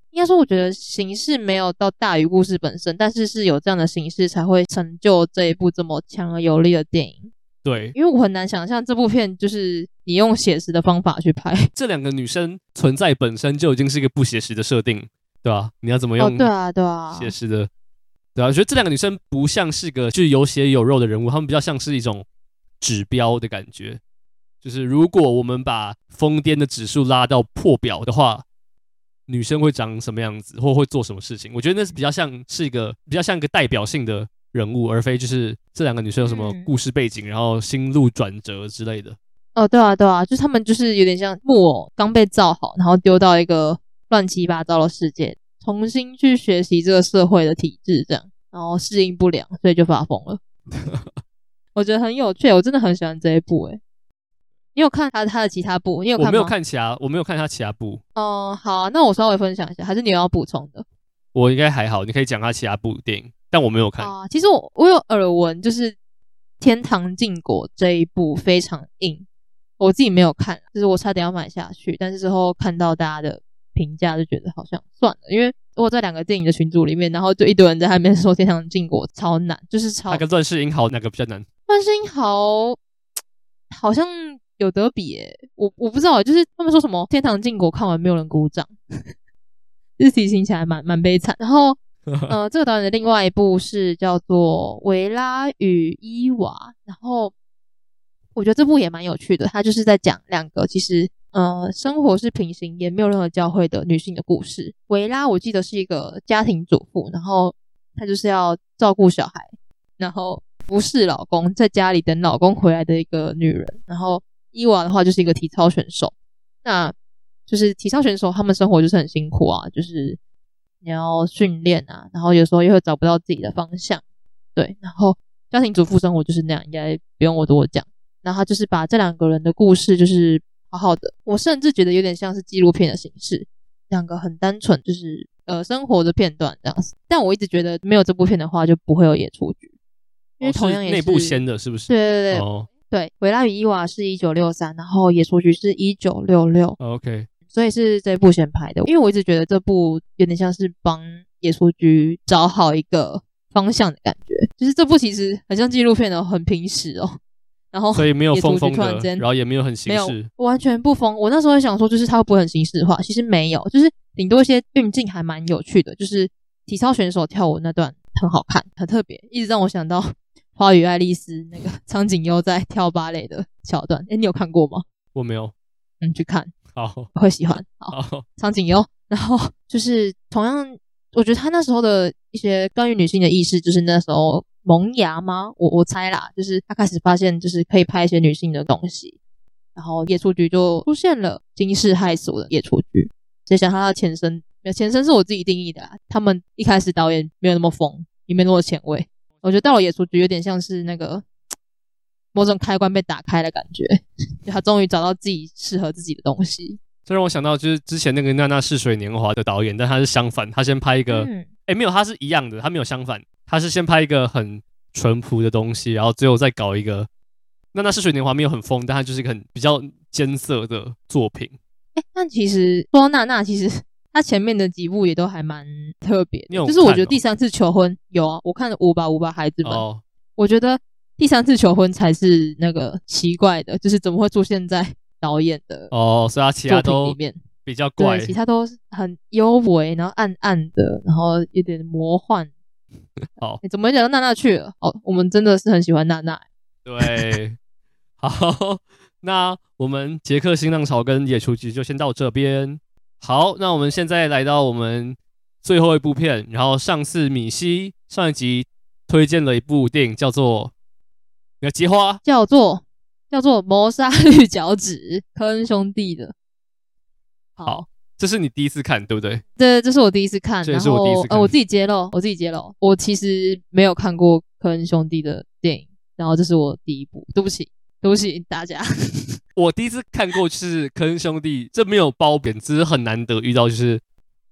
应该说，我觉得形式没有到大于故事本身，但是是有这样的形式才会成就这一部这么强而有力的电影。对，因为我很难想象这部片就是你用写实的方法去拍，这两个女生存在本身就已经是一个不写实的设定，对吧？你要怎么用？对啊，对啊，写实的，对啊，我觉得这两个女生不像是个就是有血有肉的人物，她们比较像是一种。指标的感觉，就是如果我们把疯癫的指数拉到破表的话，女生会长什么样子，或会做什么事情？我觉得那是比较像是一个比较像一个代表性的人物，而非就是这两个女生有什么故事背景，然后心路转折之类的。哦，对啊，对啊，就是他们就是有点像木偶刚被造好，然后丢到一个乱七八糟的世界，重新去学习这个社会的体制，这样，然后适应不良，所以就发疯了。[LAUGHS] 我觉得很有趣，我真的很喜欢这一部。诶，你有看他他的其他部？你有看吗？我没有看其他，我没有看他其他部。哦、呃，好啊，那我稍微分享一下，还是你有要补充的？我应该还好，你可以讲他其他部电影，但我没有看。啊、呃，其实我我有耳闻，就是《天堂禁果》这一部非常硬，我自己没有看，就是我差点要买下去，但是之后看到大家的评价，就觉得好像算了，因为。我在两个电影的群组里面，然后就一堆人在那边说《天堂禁果》超难，就是超。那跟《乱世英豪》哪个比较难？《乱世英豪》好像有得比诶，我我不知道，就是他们说什么《天堂禁果》看完没有人鼓掌，[LAUGHS] 日题听起来蛮蛮悲惨。然后，[LAUGHS] 呃，这个导演的另外一部是叫做《维拉与伊娃》，然后我觉得这部也蛮有趣的，他就是在讲两个其实。呃，生活是平行，也没有任何交汇的女性的故事。维拉，我记得是一个家庭主妇，然后她就是要照顾小孩，然后服侍老公，在家里等老公回来的一个女人。然后伊娃的话就是一个体操选手。那就是体操选手他们生活就是很辛苦啊，就是你要训练啊，然后有时候又会找不到自己的方向，对，然后家庭主妇生活就是那样，应该不用我多讲。然后他就是把这两个人的故事就是好好的，我甚至觉得有点像是纪录片的形式，两个很单纯就是呃生活的片段这样子。但我一直觉得没有这部片的话就不会有野出局，因为同样也是内部先的，是不是？对对对。哦对，维拉与伊娃是一九六三，然后野雏菊是一九六六。OK，所以是这部先拍的。因为我一直觉得这部有点像是帮野雏菊找好一个方向的感觉，就是这部其实很像纪录片哦，很平实哦。然后所以没有疯疯的，然后也没有很形式，没有，完全不疯。我那时候想说，就是它会不会很形式化？其实没有，就是顶多一些运镜还蛮有趣的，就是体操选手跳舞那段很好看，很特别，一直让我想到。《花与爱丽丝》那个苍井优在跳芭蕾的桥段，哎，你有看过吗？我没有，嗯，去看，好，会喜欢。好，苍井优，然后就是同样，我觉得他那时候的一些关于女性的意识，就是那时候萌芽吗？我我猜啦，就是他开始发现，就是可以拍一些女性的东西，然后野雏菊就出现了惊世骇俗的野雏菊。就想他的前身，前身是我自己定义的啦。他们一开始导演没有那么疯，也没那么前卫。我觉得到了野雏菊有点像是那个某种开关被打开的感觉，就他终于找到自己适合自己的东西。这让我想到就是之前那个《娜娜似水年华》的导演，但他是相反，他先拍一个，哎、嗯欸，没有，他是一样的，他没有相反，他是先拍一个很淳朴的东西，然后最后再搞一个《娜娜似水年华》，没有很疯，但他就是一个很比较艰涩的作品。哎、欸，但其实说娜娜，其实。[LAUGHS] 他前面的几部也都还蛮特别，就是我觉得第三次求婚有啊，我看了五把五把孩子们，哦、我觉得第三次求婚才是那个奇怪的，就是怎么会出现在导演的哦，所以他其他都里面比较怪，其他都很幽微，然后暗暗的，然后有点魔幻。[LAUGHS] 好，你怎么讲到娜娜去了？哦，我们真的是很喜欢娜娜。对，[LAUGHS] 好，那我们杰克新浪潮跟野雏菊就先到这边。好，那我们现在来到我们最后一部片。然后上次米西上一集推荐了一部电影，叫做《那个结花》，叫做叫做《谋杀绿脚趾》，科恩兄弟的。好，好，这是你第一次看，对不对？对，这是我第一次看。这是我第一次看。呃，我自己揭露，我自己揭露，我其实没有看过科恩兄弟的电影，然后这是我第一部。对不起，对不起大家。[LAUGHS] 我第一次看过是科恩兄弟，这没有褒贬，只是很难得遇到就是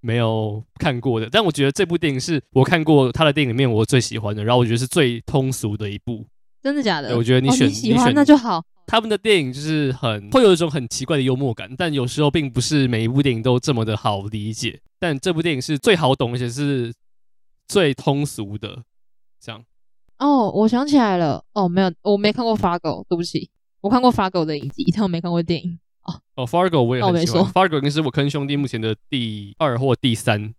没有看过的。但我觉得这部电影是我看过他的电影里面我最喜欢的，然后我觉得是最通俗的一部。真的假的？我觉得你选、哦、你喜欢那就好。他们的电影就是很会有一种很奇怪的幽默感，但有时候并不是每一部电影都这么的好理解。但这部电影是最好懂，而且是最通俗的。这样。哦，我想起来了。哦，没有，我没看过《Fargo》，对不起。我看过 Fargo 的影集，但我没看过电影。哦哦，Fargo 我也很喜欢。Fargo 应该是我坑兄弟目前的第二或第三。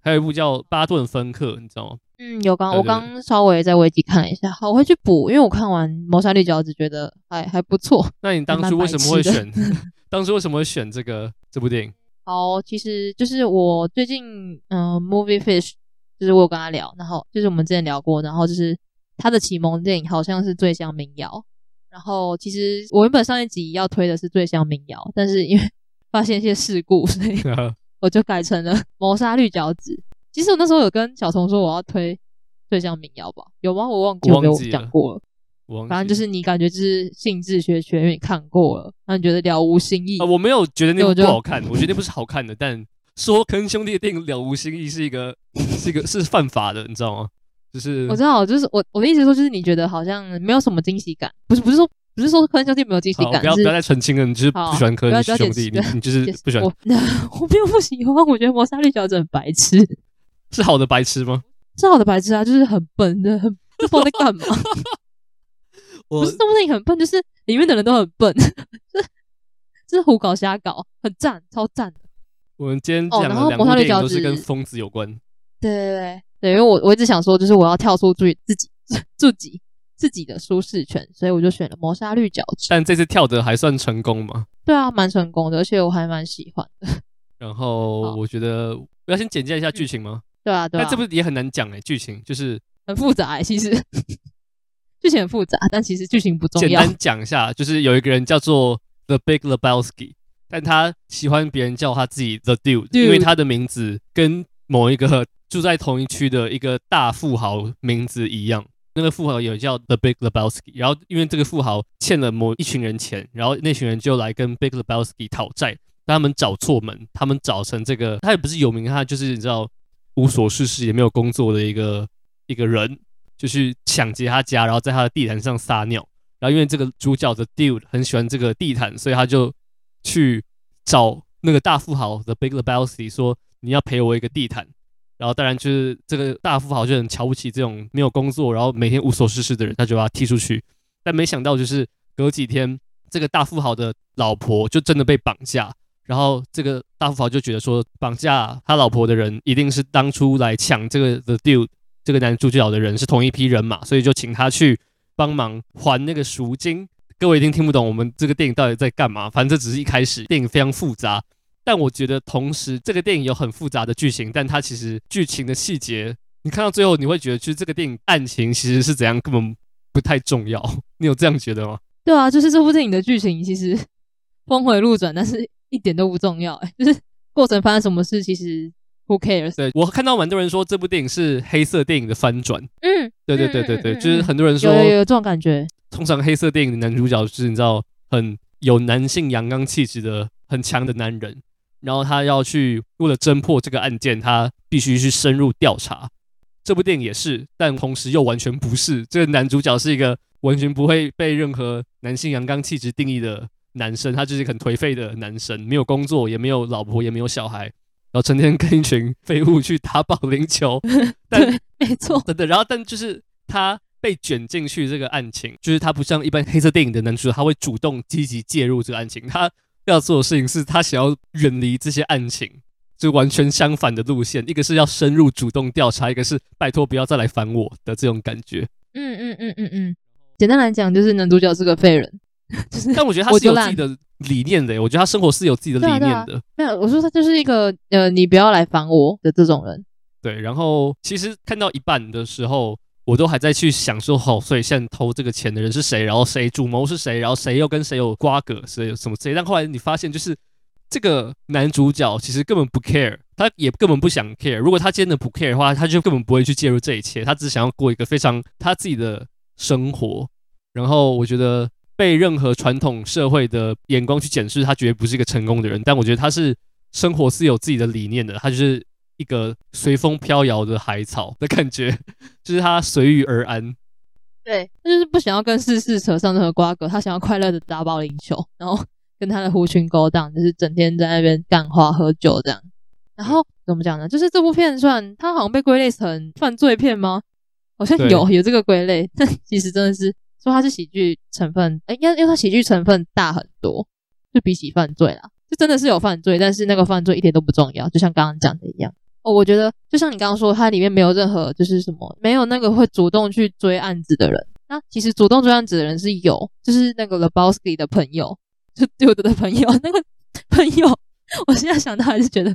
还有一部叫《巴顿芬克》，你知道吗？嗯，有刚我刚稍微在维基看了一下，好，我会去补，因为我看完《谋杀绿脚趾》觉得还还不错。[LAUGHS] 那你当初为什么会选？[LAUGHS] 当初为什么会选这个这部电影？[LAUGHS] 好，其实就是我最近嗯、呃、，Movie Fish，就是我有跟他聊，然后就是我们之前聊过，然后就是他的启蒙电影好像是《醉乡民谣》。然后其实我原本上一集要推的是《醉乡民谣》，但是因为发现一些事故，所以我就改成了《谋杀绿脚趾》。其实我那时候有跟小虫说我要推《醉乡民谣》吧？有吗？我忘记有没有讲过了。反正就是你感觉就是兴致缺缺，因为你看过了，那你觉得了无新意？呃，我没有觉得那部不好看，我，我觉得那部是好看的。但说坑兄弟的电影了无新意是一个 [LAUGHS] 是一个是犯法的，你知道吗？就是我知道，就是我我的意思说，就是你觉得好像没有什么惊喜感，不是不是说不是说科恩兄弟没有惊喜感，不要不要再澄清了，你就是不喜欢科恩兄弟，你你就是不喜欢。[LAUGHS] 我我没有不喜欢，我觉得谋杀绿脚趾很白痴，是好的白痴吗？是好的白痴啊，就是很笨的，很不知道在干嘛。[LAUGHS] 不是这部电影很笨，就是里面的人都很笨，就 [LAUGHS] 是就是胡搞瞎搞，很赞，超赞的。我们今天讲的两部电影都是跟疯子有关，对对对。对，因为我我一直想说，就是我要跳出自己自己自己自己的舒适圈，所以我就选了谋杀绿脚趾。但这次跳的还算成功吗？对啊，蛮成功的，而且我还蛮喜欢的。然后我觉得我要先简介一下剧情吗？对啊，对啊。但这部也很难讲哎，剧情就是很复杂哎，其实剧情很复杂，但其实剧情不重要。简单讲一下，就是有一个人叫做 The Big Lebowski，但他喜欢别人叫他自己 The Dude，, Dude 因为他的名字跟某一个住在同一区的一个大富豪名字一样。那个富豪也叫 The Big Lebowski，然后因为这个富豪欠了某一群人钱，然后那群人就来跟 Big Lebowski 讨债，但他们找错门，他们找成这个，他也不是有名，他就是你知道无所事事也没有工作的一个一个人，就去抢劫他家，然后在他的地毯上撒尿，然后因为这个主角的 Dude 很喜欢这个地毯，所以他就去找那个大富豪 The Big Lebowski 说，你要赔我一个地毯。然后当然就是这个大富豪就很瞧不起这种没有工作，然后每天无所事事的人，他就把他踢出去。但没想到就是隔几天，这个大富豪的老婆就真的被绑架。然后这个大富豪就觉得说，绑架他老婆的人一定是当初来抢这个 The Dude 这个男主角的人是同一批人嘛，所以就请他去帮忙还那个赎金。各位一定听不懂我们这个电影到底在干嘛，反正这只是一开始，电影非常复杂。但我觉得，同时这个电影有很复杂的剧情，但它其实剧情的细节，你看到最后，你会觉得，其实这个电影案情其实是怎样，根本不太重要。[LAUGHS] 你有这样觉得吗？对啊，就是这部电影的剧情其实峰回路转，但是一点都不重要。哎，就是过程发生什么事，其实 who cares？对，我看到蛮多人说这部电影是黑色电影的翻转。嗯，对对对对对，就是很多人说有有有这种感觉。通常黑色电影的男主角就是你知道很有男性阳刚气质的很强的男人。然后他要去为了侦破这个案件，他必须去深入调查。这部电影也是，但同时又完全不是。这个男主角是一个完全不会被任何男性阳刚气质定义的男生，他就是很颓废的男生，没有工作，也没有老婆，也没有小孩，然后成天跟一群废物去打保龄球。[LAUGHS] 但对，没错，真的。然后，但就是他被卷进去这个案情，就是他不像一般黑色电影的男主角，他会主动积极介入这个案情，他。要做的事情是他想要远离这些案情，就完全相反的路线。一个是要深入主动调查，一个是拜托不要再来烦我的这种感觉。嗯嗯嗯嗯嗯。简单来讲，就是男主角是个废人。[LAUGHS] 就是，但我觉得他是有自己的理念的。我觉得他生活是有自己的理念的。啊啊、没有，我说他就是一个呃，你不要来烦我的这种人。对，然后其实看到一半的时候。我都还在去想说，好，所以现在偷这个钱的人是谁？然后谁主谋是谁？然后谁又跟谁有瓜葛？谁有什么谁？但后来你发现，就是这个男主角其实根本不 care，他也根本不想 care。如果他真的不 care 的话，他就根本不会去介入这一切。他只想要过一个非常他自己的生活。然后我觉得被任何传统社会的眼光去检视，他绝对不是一个成功的人。但我觉得他是生活是有自己的理念的，他就是。一个随风飘摇的海草的感觉，就是他随遇而安。对，他就是不想要跟世事扯上任何瓜葛，他想要快乐的打保龄球，然后跟他的狐群勾当，就是整天在那边干花喝酒这样。然后怎么讲呢？就是这部片算他好像被归类成犯罪片吗？好像有有这个归类，但其实真的是说它是喜剧成分，哎，因为因为它喜剧成分大很多，就比起犯罪啦，就真的是有犯罪，但是那个犯罪一点都不重要，就像刚刚讲的一样。哦，我觉得就像你刚刚说，它里面没有任何就是什么，没有那个会主动去追案子的人。那其实主动追案子的人是有，就是那个 Lebowski 的朋友，就 Dude 的朋友。那个朋友，我现在想到还是觉得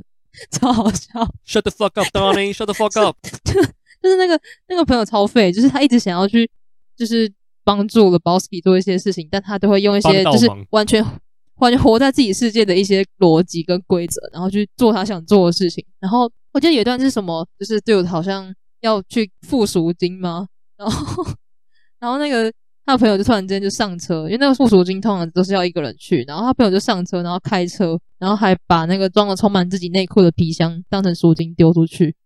超好笑。Shut the fuck up, Donnie! Shut the fuck up! [LAUGHS] 就就是那个那个朋友超废，就是他一直想要去就是帮助 Lebowski 做一些事情，但他都会用一些就是完全。完全活在自己世界的一些逻辑跟规则，然后去做他想做的事情。然后我记得有一段是什么，就是 Dude 好像要去付赎金吗？[LAUGHS] 然后，然后那个他的朋友就突然间就上车，因为那个付赎金通常都是要一个人去。然后他朋友就上车，然后开车，然后还把那个装了充满自己内裤的皮箱当成赎金丢出去，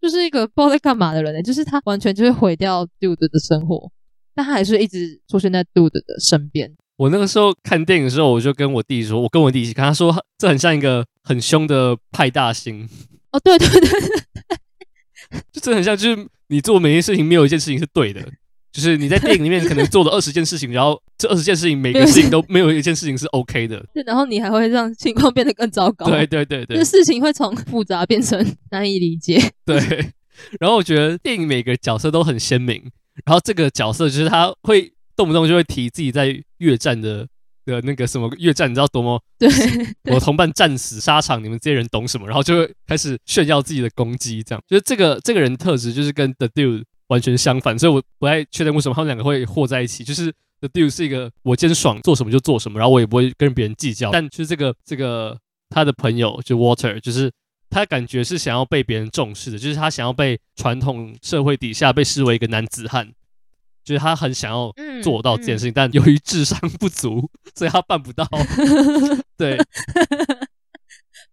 就是一个不知道在干嘛的人呢。就是他完全就会毁掉 Dude 的生活，但他还是一直出现在 Dude 的身边。我那个时候看电影的时候，我就跟我弟说，我跟我弟一起看，他说这很像一个很凶的派大星。哦，对对对，对，[LAUGHS] 就真的很像，就是你做每件事情没有一件事情是对的，就是你在电影里面可能做了 [LAUGHS] 二十件事情，然后这二十件事情每个事情都没有一件事情是 OK 的。对，然后你还会让情况变得更糟糕。对对对对，这事情会从复杂变成难以理解。对，[LAUGHS] 然后我觉得电影每个角色都很鲜明，然后这个角色就是他会。动不动就会提自己在越战的的那个什么越战，你知道多么？对，我同伴战死沙场，你们这些人懂什么？然后就会开始炫耀自己的攻击，这样就是这个这个人特质就是跟 The Dude 完全相反，所以我不太确定为什么他们两个会和在一起。就是 The Dude 是一个我今天爽做什么就做什么，然后我也不会跟别人计较。但就是这个这个他的朋友就 Walter，就是他感觉是想要被别人重视的，就是他想要被传统社会底下被视为一个男子汉，就是他很想要做到这件事情，嗯嗯、但由于智商不足，[LAUGHS] 所以他办不到。[LAUGHS] 对，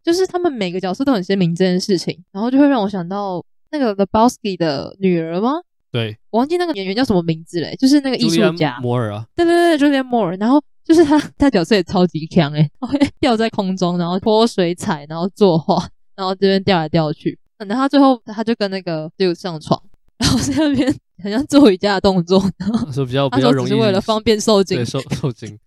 就是他们每个角色都很鲜明这件事情，然后就会让我想到那个 Lebowski 的女儿吗？对，我忘记那个演员叫什么名字嘞，就是那个艺术家摩尔啊，对对对，Julianne Moore。然后就是他，[LAUGHS] 他角色也超级强诶，他会吊在空中，然后泼水彩，然后作画，然后这边吊来吊去。然后他最后他就跟那个 Dude 上床，然后在那边好像做瑜伽的动作，然后说比较比较容易，是为了方便受精，对受 [LAUGHS] 受精，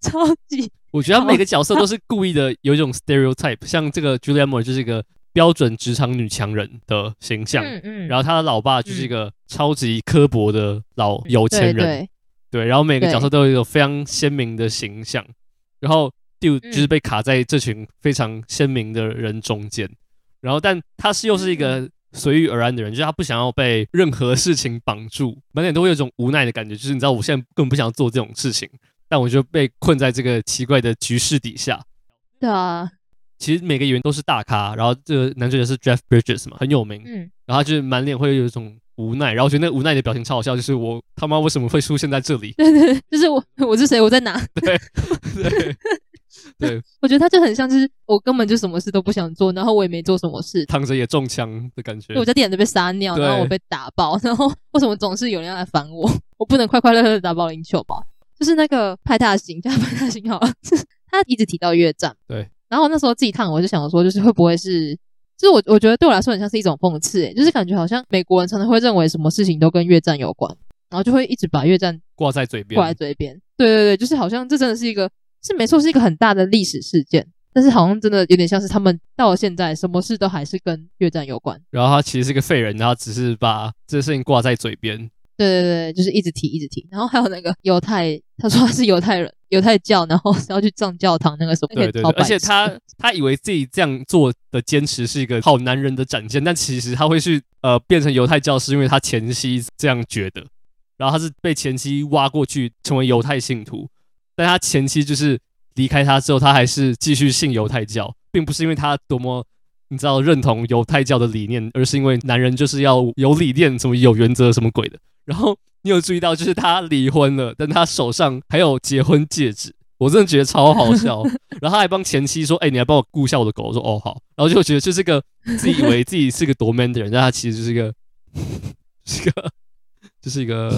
超级。我觉得他每个角色都是故意的，有一种 stereotype，像这个 Julianne Moore 就是一个。标准职场女强人的形象，嗯嗯，然后他的老爸就是一个超级刻薄的老有钱人，对，对，对，然后每个角色都有一个非常鲜明的形象，然后就是被卡在这群非常鲜明的人中间，然后但他是又是一个随遇而安的人，就是他不想要被任何事情绑住，满脸都会有一种无奈的感觉，就是你知道我现在根本不想做这种事情，但我就被困在这个奇怪的局势底下，对啊。其实每个演员都是大咖，然后这个男主角是 Jeff Bridges 嘛，很有名。嗯，然后他就是满脸会有一种无奈，然后我觉得那无奈的表情超好笑，就是我他妈为什么会出现在这里？对对，就是我我是谁？我在哪？[LAUGHS] 对对 [LAUGHS] 对，[LAUGHS] 我觉得他就很像，就是我根本就什么事都不想做，然后我也没做什么事，躺着也中枪的感觉。我在店里被撒尿，然后我被打爆，[LAUGHS] 然后为什么总是有人要来烦我？我不能快快乐乐的打保龄球吧？就是那个派大星，叫派大星好了，他一直提到越战，对。然后那时候自己烫，我就想说，就是会不会是，就是我我觉得对我来说很像是一种讽刺，诶，就是感觉好像美国人常常会认为什么事情都跟越战有关，然后就会一直把越战挂在嘴边，挂在嘴边。对对对，就是好像这真的是一个，是没错，是一个很大的历史事件，但是好像真的有点像是他们到了现在，什么事都还是跟越战有关。然后他其实是个废人，然后只是把这个事情挂在嘴边。对对对，就是一直提一直提，然后还有那个犹太，他说他是犹太人，犹太教，然后要去上教堂那个什么，对对对，而且他他以为自己这样做的坚持是一个好男人的展现，但其实他会去呃变成犹太教是因为他前妻这样觉得，然后他是被前妻挖过去成为犹太信徒，但他前妻就是离开他之后，他还是继续信犹太教，并不是因为他多么。你知道认同犹太教的理念，而是因为男人就是要有理念，什么有原则，什么鬼的。然后你有注意到，就是他离婚了，但他手上还有结婚戒指，我真的觉得超好笑。[LAUGHS] 然后他还帮前妻说：“哎、欸，你来帮我顾一下我的狗。”我说：“哦，好。”然后就觉得就是个自以为自己是个多 man 的人，但他其实就是一个，[LAUGHS] 是个，就是一个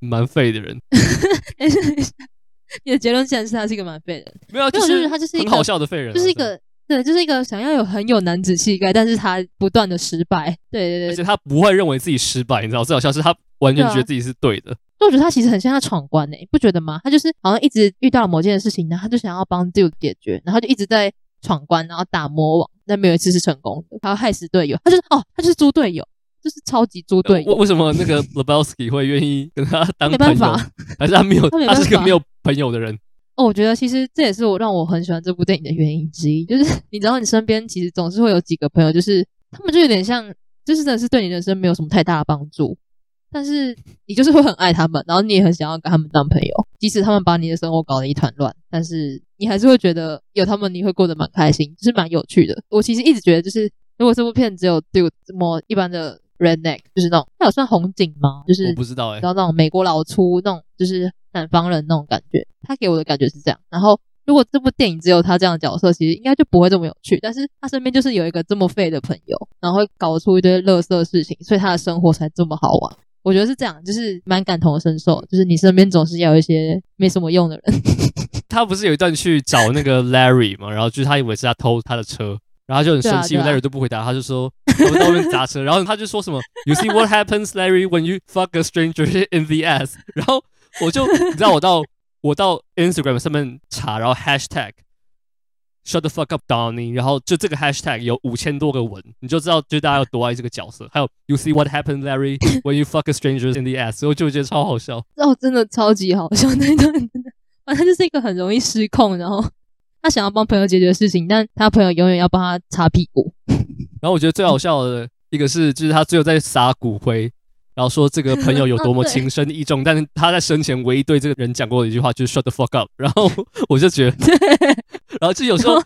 蛮废的人。[LAUGHS] 你的结论竟然是他是一个蛮废的人？没有，就是他就是一个很好笑的废人，就是一个。对，就是一个想要有很有男子气概，但是他不断的失败。对对对，而且他不会认为自己失败，你知道，最好笑是他完全觉得自己是对的。所以我觉得他其实很像他闯关诶，不觉得吗？他就是好像一直遇到了某件事情，然后他就想要帮 Dude 解决，然后就一直在闯关，然后打魔王，但没有一次是成功的。他要害死队友，他就是哦，他就是猪队友，就是超级猪队友。为为什么那个 [LAUGHS] Lebowski 会愿意跟他当朋友？没办法，还是他没有？他，他是个没有朋友的人。哦，我觉得其实这也是我让我很喜欢这部电影的原因之一，就是 [LAUGHS] 你知道，你身边其实总是会有几个朋友，就是他们就有点像，就是真的是对你人生没有什么太大的帮助，但是你就是会很爱他们，然后你也很想要跟他们当朋友，即使他们把你的生活搞得一团乱，但是你还是会觉得有他们你会过得蛮开心，就是蛮有趣的。我其实一直觉得，就是如果这部片只有 Dude 这么一般的 redneck，就是那种，他有算红警吗？就是我不知道哎、欸，知道那种美国老粗那种，就是。南方人那种感觉，他给我的感觉是这样。然后，如果这部电影只有他这样的角色，其实应该就不会这么有趣。但是他身边就是有一个这么废的朋友，然后会搞出一堆垃圾事情，所以他的生活才这么好玩。我觉得是这样，就是蛮感同身受。就是你身边总是要有一些没什么用的人。[LAUGHS] 他不是有一段去找那个 Larry 吗？然后就是他以为是他偷他的车，然后他就很生气，因为 Larry 都不回答，他就说我们在外面砸车，然后他就说什么 “You see what happens, Larry, when you fuck a stranger in the ass”，然后。我就你知道，我到我到 Instagram 上面查，然后 Hashtag Shut the fuck up, Donnie，然后就这个 Hashtag 有五千多个文，你就知道就大家有多爱这个角色。还有 You see what happened, Larry, when you fuck a stranger in the ass，所以我就觉得超好笑。哦，真的超级好笑那段，真的，反正就是一个很容易失控，然后他想要帮朋友解决事情，但他朋友永远要帮他擦屁股。然后我觉得最好笑的一个是，就是他最后在撒骨灰。然后说这个朋友有多么情深意重，但是他在生前唯一对这个人讲过的一句话就是 “shut the fuck up”。然后我就觉得，然后就有时候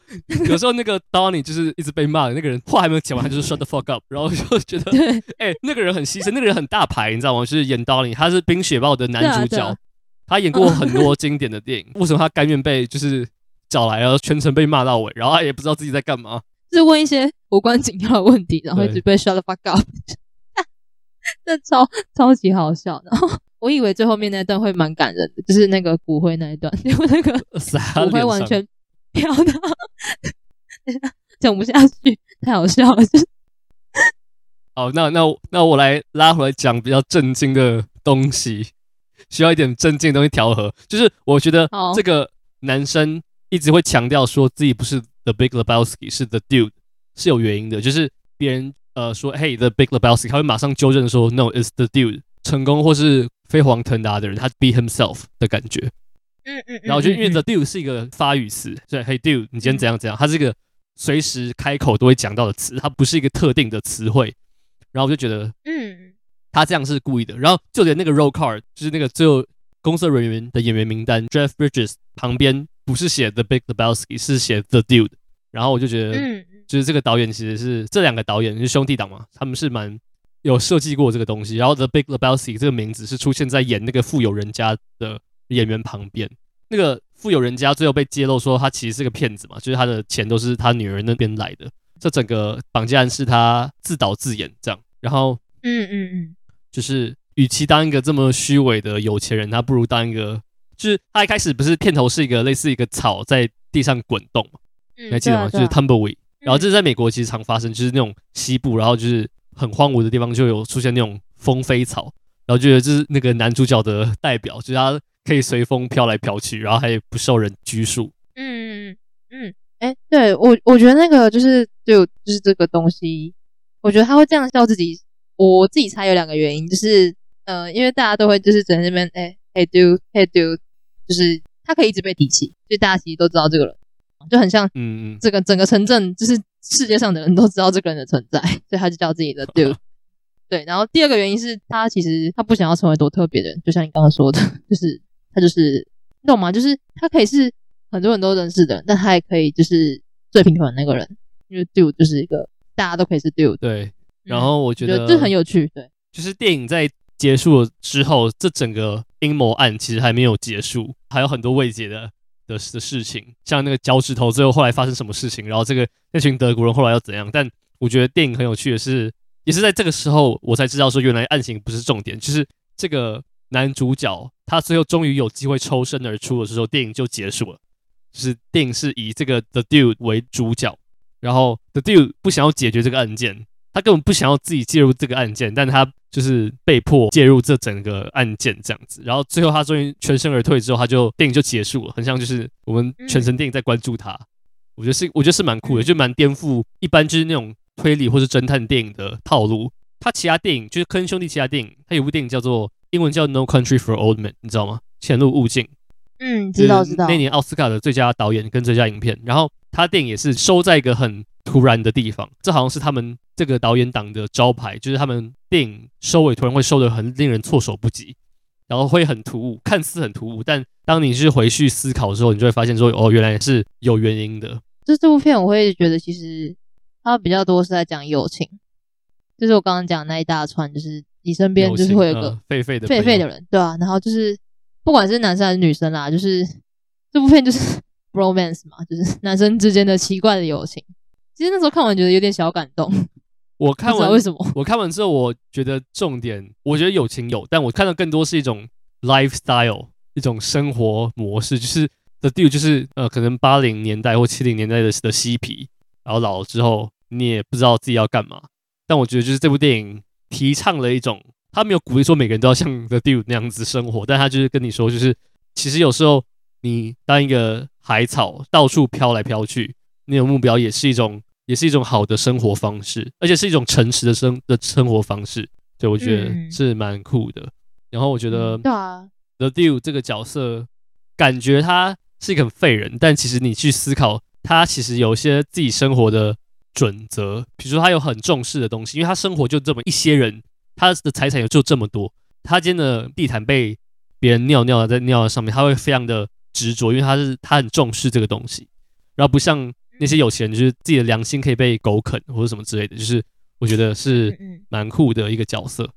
有时候那个 Donnie 就是一直被骂的那个人，话还没有讲完，他就是 “shut the fuck up”。然后就觉得，哎，那个人很牺牲，那个人很大牌，你知道吗？就是演 Donnie，他是《冰雪暴》的男主角，他演过很多经典的电影，为什么他甘愿被就是找来，然后全程被骂到尾，然后他也不知道自己在干嘛，就是问一些无关紧要的问题，然后一直被 “shut the fuck up”。[LAUGHS] 这超超级好笑，然 [LAUGHS] 后我以为最后面那段会蛮感人的，就是那个骨灰那一段，[LAUGHS] 结果那个骨灰完全飘到讲不下去，太好笑了。就是好，那那那我来拉回来讲比较震惊的东西，需要一点震惊的东西调和。就是我觉得这个男生一直会强调说自己不是 The Big Lebowski，是 The Dude，是有原因的，就是别人。呃，说 Hey，The Big Lebowski，他会马上纠正说，No，it's the dude。成功或是飞黄腾达的人，他 be himself 的感觉。嗯嗯。然后就因为 the dude 是一个发语词，对，嘿，dude，你今天怎样怎样，它是一个随时开口都会讲到的词，它不是一个特定的词汇。然后我就觉得，嗯，他这样是故意的。然后就连那个 roll card，就是那个最后公司人员的演员名单，Jeff Bridges 旁边不是写 The Big Lebowski，是写 the dude。然后我就觉得，嗯。就是这个导演其实是这两个导演是兄弟档嘛，他们是蛮有设计过这个东西。然后 The Big Lebowski 这个名字是出现在演那个富有人家的演员旁边。那个富有人家最后被揭露说他其实是个骗子嘛，就是他的钱都是他女儿那边来的。这整个绑架案是他自导自演这样。然后，嗯嗯嗯，就是与其当一个这么虚伪的有钱人，他不如当一个，就是他一开始不是片头是一个类似一个草在地上滚动嘛，你还记得吗？就是 Tumbleweed。然后这是在美国其实常发生，就是那种西部，然后就是很荒芜的地方就有出现那种风飞草，然后觉得这是那个男主角的代表，就是他可以随风飘来飘去，然后还不受人拘束。嗯嗯嗯，哎、嗯，对我我觉得那个就是就就是这个东西，我觉得他会这样笑自己，我自己猜有两个原因，就是呃，因为大家都会就是在那边哎，Hey dude, Hey dude，就是他可以一直被提起，所以大家其实都知道这个人。就很像，嗯嗯，这个整个城镇就是世界上的人都知道这个人的存在，[LAUGHS] 所以他就叫自己的 [LAUGHS] dude。对，然后第二个原因是他其实他不想要成为多特别的人，就像你刚刚说的，[LAUGHS] 就是他就是你懂吗？就是他可以是很多人都认识的人，但他也可以就是最平凡的那个人，因为 dude 就是一个大家都可以是 dude。对，然后我觉得这很有趣，对，就是电影在结束了之后，这整个阴谋案其实还没有结束，还有很多未解的。的的事情，像那个脚趾头，最后后来发生什么事情，然后这个那群德国人后来要怎样？但我觉得电影很有趣的是，也是在这个时候我才知道说，原来案情不是重点，就是这个男主角他最后终于有机会抽身而出的时候，电影就结束了。就是电影是以这个 The Dude 为主角，然后 The Dude 不想要解决这个案件。他根本不想要自己介入这个案件，但他就是被迫介入这整个案件这样子。然后最后他终于全身而退之后，他就电影就结束了，很像就是我们全程电影在关注他。我觉得是，我觉得是蛮酷的，就蛮颠覆一般就是那种推理或是侦探电影的套路。他其他电影就是科恩兄弟其他电影，他有部电影叫做英文叫 No Country for Old Men，你知道吗？潜入雾境。嗯，知道知道。那年奥斯卡的最佳导演跟最佳影片，然后他电影也是收在一个很突然的地方，这好像是他们。这个导演党的招牌就是他们电影收尾突然会收的很令人措手不及，然后会很突兀，看似很突兀，但当你是回去思考之后，你就会发现说，哦，原来是有原因的。就这部片，我会觉得其实它比较多是在讲友情，就是我刚刚讲那一大串，就是你身边就是会有个废废的废废的人，对啊，然后就是不管是男生还是女生啦，就是这部片就是 [LAUGHS] romance 嘛，就是男生之间的奇怪的友情。其实那时候看完觉得有点小感动。[LAUGHS] 我看完为什么？我看完之后，我觉得重点，我觉得友情有，但我看到更多是一种 lifestyle，一种生活模式，就是 The Dude，就是呃，可能八零年代或七零年代的的嬉皮，然后老了之后，你也不知道自己要干嘛。但我觉得就是这部电影提倡了一种，他没有鼓励说每个人都要像 The Dude 那样子生活，但他就是跟你说，就是其实有时候你当一个海草，到处飘来飘去，你有目标也是一种。也是一种好的生活方式，而且是一种诚实的生的生活方式，对，我觉得是蛮酷的。嗯、然后我觉得，对啊，The Dude 这个角色，感觉他是一个很废人，但其实你去思考，他其实有一些自己生活的准则，比如说他有很重视的东西，因为他生活就这么一些人，他的财产也就这么多，他今天的地毯被别人尿尿在尿在上面，他会非常的执着，因为他是他很重视这个东西，然后不像那些有钱人，就是自己的良心可以被狗啃或者什么之类的，就是我觉得是蛮酷的一个角色。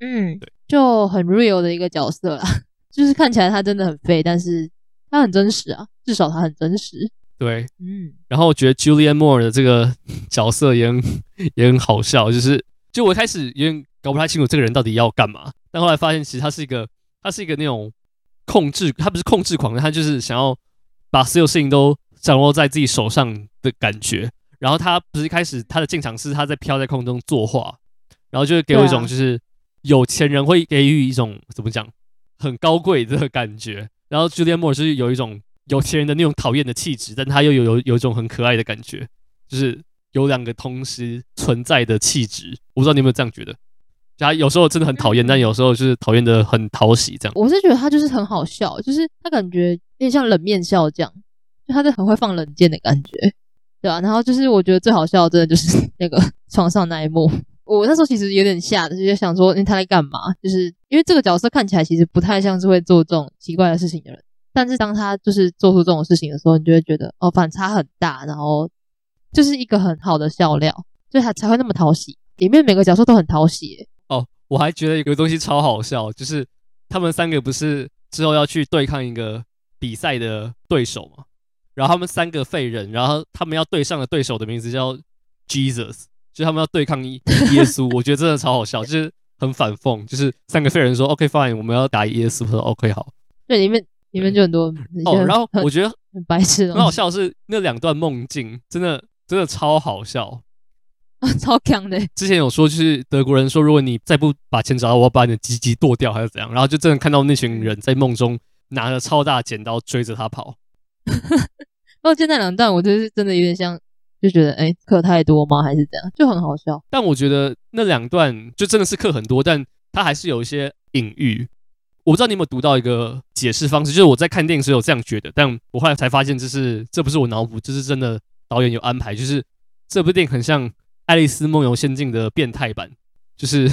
嗯，对，就很 real 的一个角色啦，[LAUGHS] 就是看起来他真的很废，但是他很真实啊，至少他很真实。对，嗯，然后我觉得 Julianne Moore 的这个 [LAUGHS] 角色也很 [LAUGHS] 也很好笑，就是就我一开始有点搞不太清楚这个人到底要干嘛，但后来发现其实他是一个他是一个那种控制，他不是控制狂，他就是想要把所有事情都掌握在自己手上的感觉。然后他不是一开始他的进场是他在飘在空中作画，然后就会给我一种就是有钱人会给予一种怎么讲很高贵的感觉，然后 Julianne Moore 是有一种。有钱人的那种讨厌的气质，但他又有有有一种很可爱的感觉，就是有两个同时存在的气质。我不知道你有没有这样觉得？他有时候真的很讨厌，但有时候就是讨厌的很讨喜。这样，我是觉得他就是很好笑，就是他感觉有点像冷面笑匠，就他是很会放冷箭的感觉，对吧、啊？然后就是我觉得最好笑的，真的就是 [LAUGHS] 那个床上那一幕。我那时候其实有点吓的，就想说，他在干嘛？就是因为这个角色看起来其实不太像是会做这种奇怪的事情的人。但是当他就是做出这种事情的时候，你就会觉得哦，反差很大，然后就是一个很好的笑料，所以他才会那么讨喜。里面每个角色都很讨喜。哦，我还觉得有个东西超好笑，就是他们三个不是之后要去对抗一个比赛的对手嘛？然后他们三个废人，然后他们要对上的对手的名字叫 Jesus，就他们要对抗 [LAUGHS] 耶稣。我觉得真的超好笑，就是很反讽，就是三个废人说 OK fine，我们要打耶稣，说 OK 好。对，里面。里面就很多哦，然后我觉得很白痴，很好笑的是那两段梦境，真的真的超好笑，[LAUGHS] 超强的。之前有说，就是德国人说，如果你再不把钱找到，我要把你的鸡鸡剁掉，还是怎样？然后就真的看到那群人在梦中拿着超大剪刀追着他跑。哦，就那两段，我就是真的有点像，就觉得哎，课太多吗？还是怎样？就很好笑。但我觉得那两段就真的是课很多，但他还是有一些隐喻。我不知道你有没有读到一个解释方式，就是我在看电影时有这样觉得，但我后来才发现这是这不是我脑补，这是真的导演有安排，就是这部电影很像《爱丽丝梦游仙境》的变态版，就是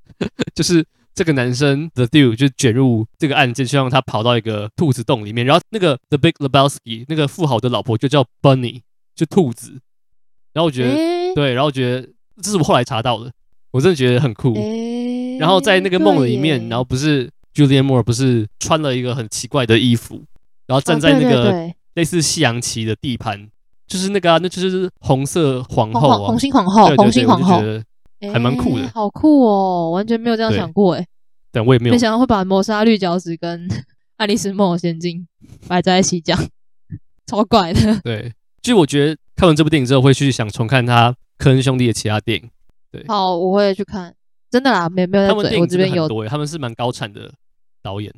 [LAUGHS] 就是这个男生 The Dude 就卷入这个案件，就让他跑到一个兔子洞里面，然后那个 The Big Lebowski 那个富豪的老婆就叫 Bunny，就兔子，然后我觉得、欸、对，然后我觉得这是我后来查到的，我真的觉得很酷，欸、然后在那个梦里面，然后不是。Julianne Moore 不是穿了一个很奇怪的衣服，然后站在那个类似西洋棋的地盘，就是那个啊，那就是红色皇后啊，红心皇后，红心皇后，还蛮酷的，好酷哦，完全没有这样想过哎，但我也没有，没想到会把谋杀绿脚趾跟 [LAUGHS] 爱丽丝梦游仙境摆在一起讲，超怪的。[LAUGHS] 对，就我觉得看完这部电影之后，会去想重看他科恩兄弟的其他电影。对，好，我会去看。真的啦，没没有在嘴，我这边有多，他们是蛮高产的导演，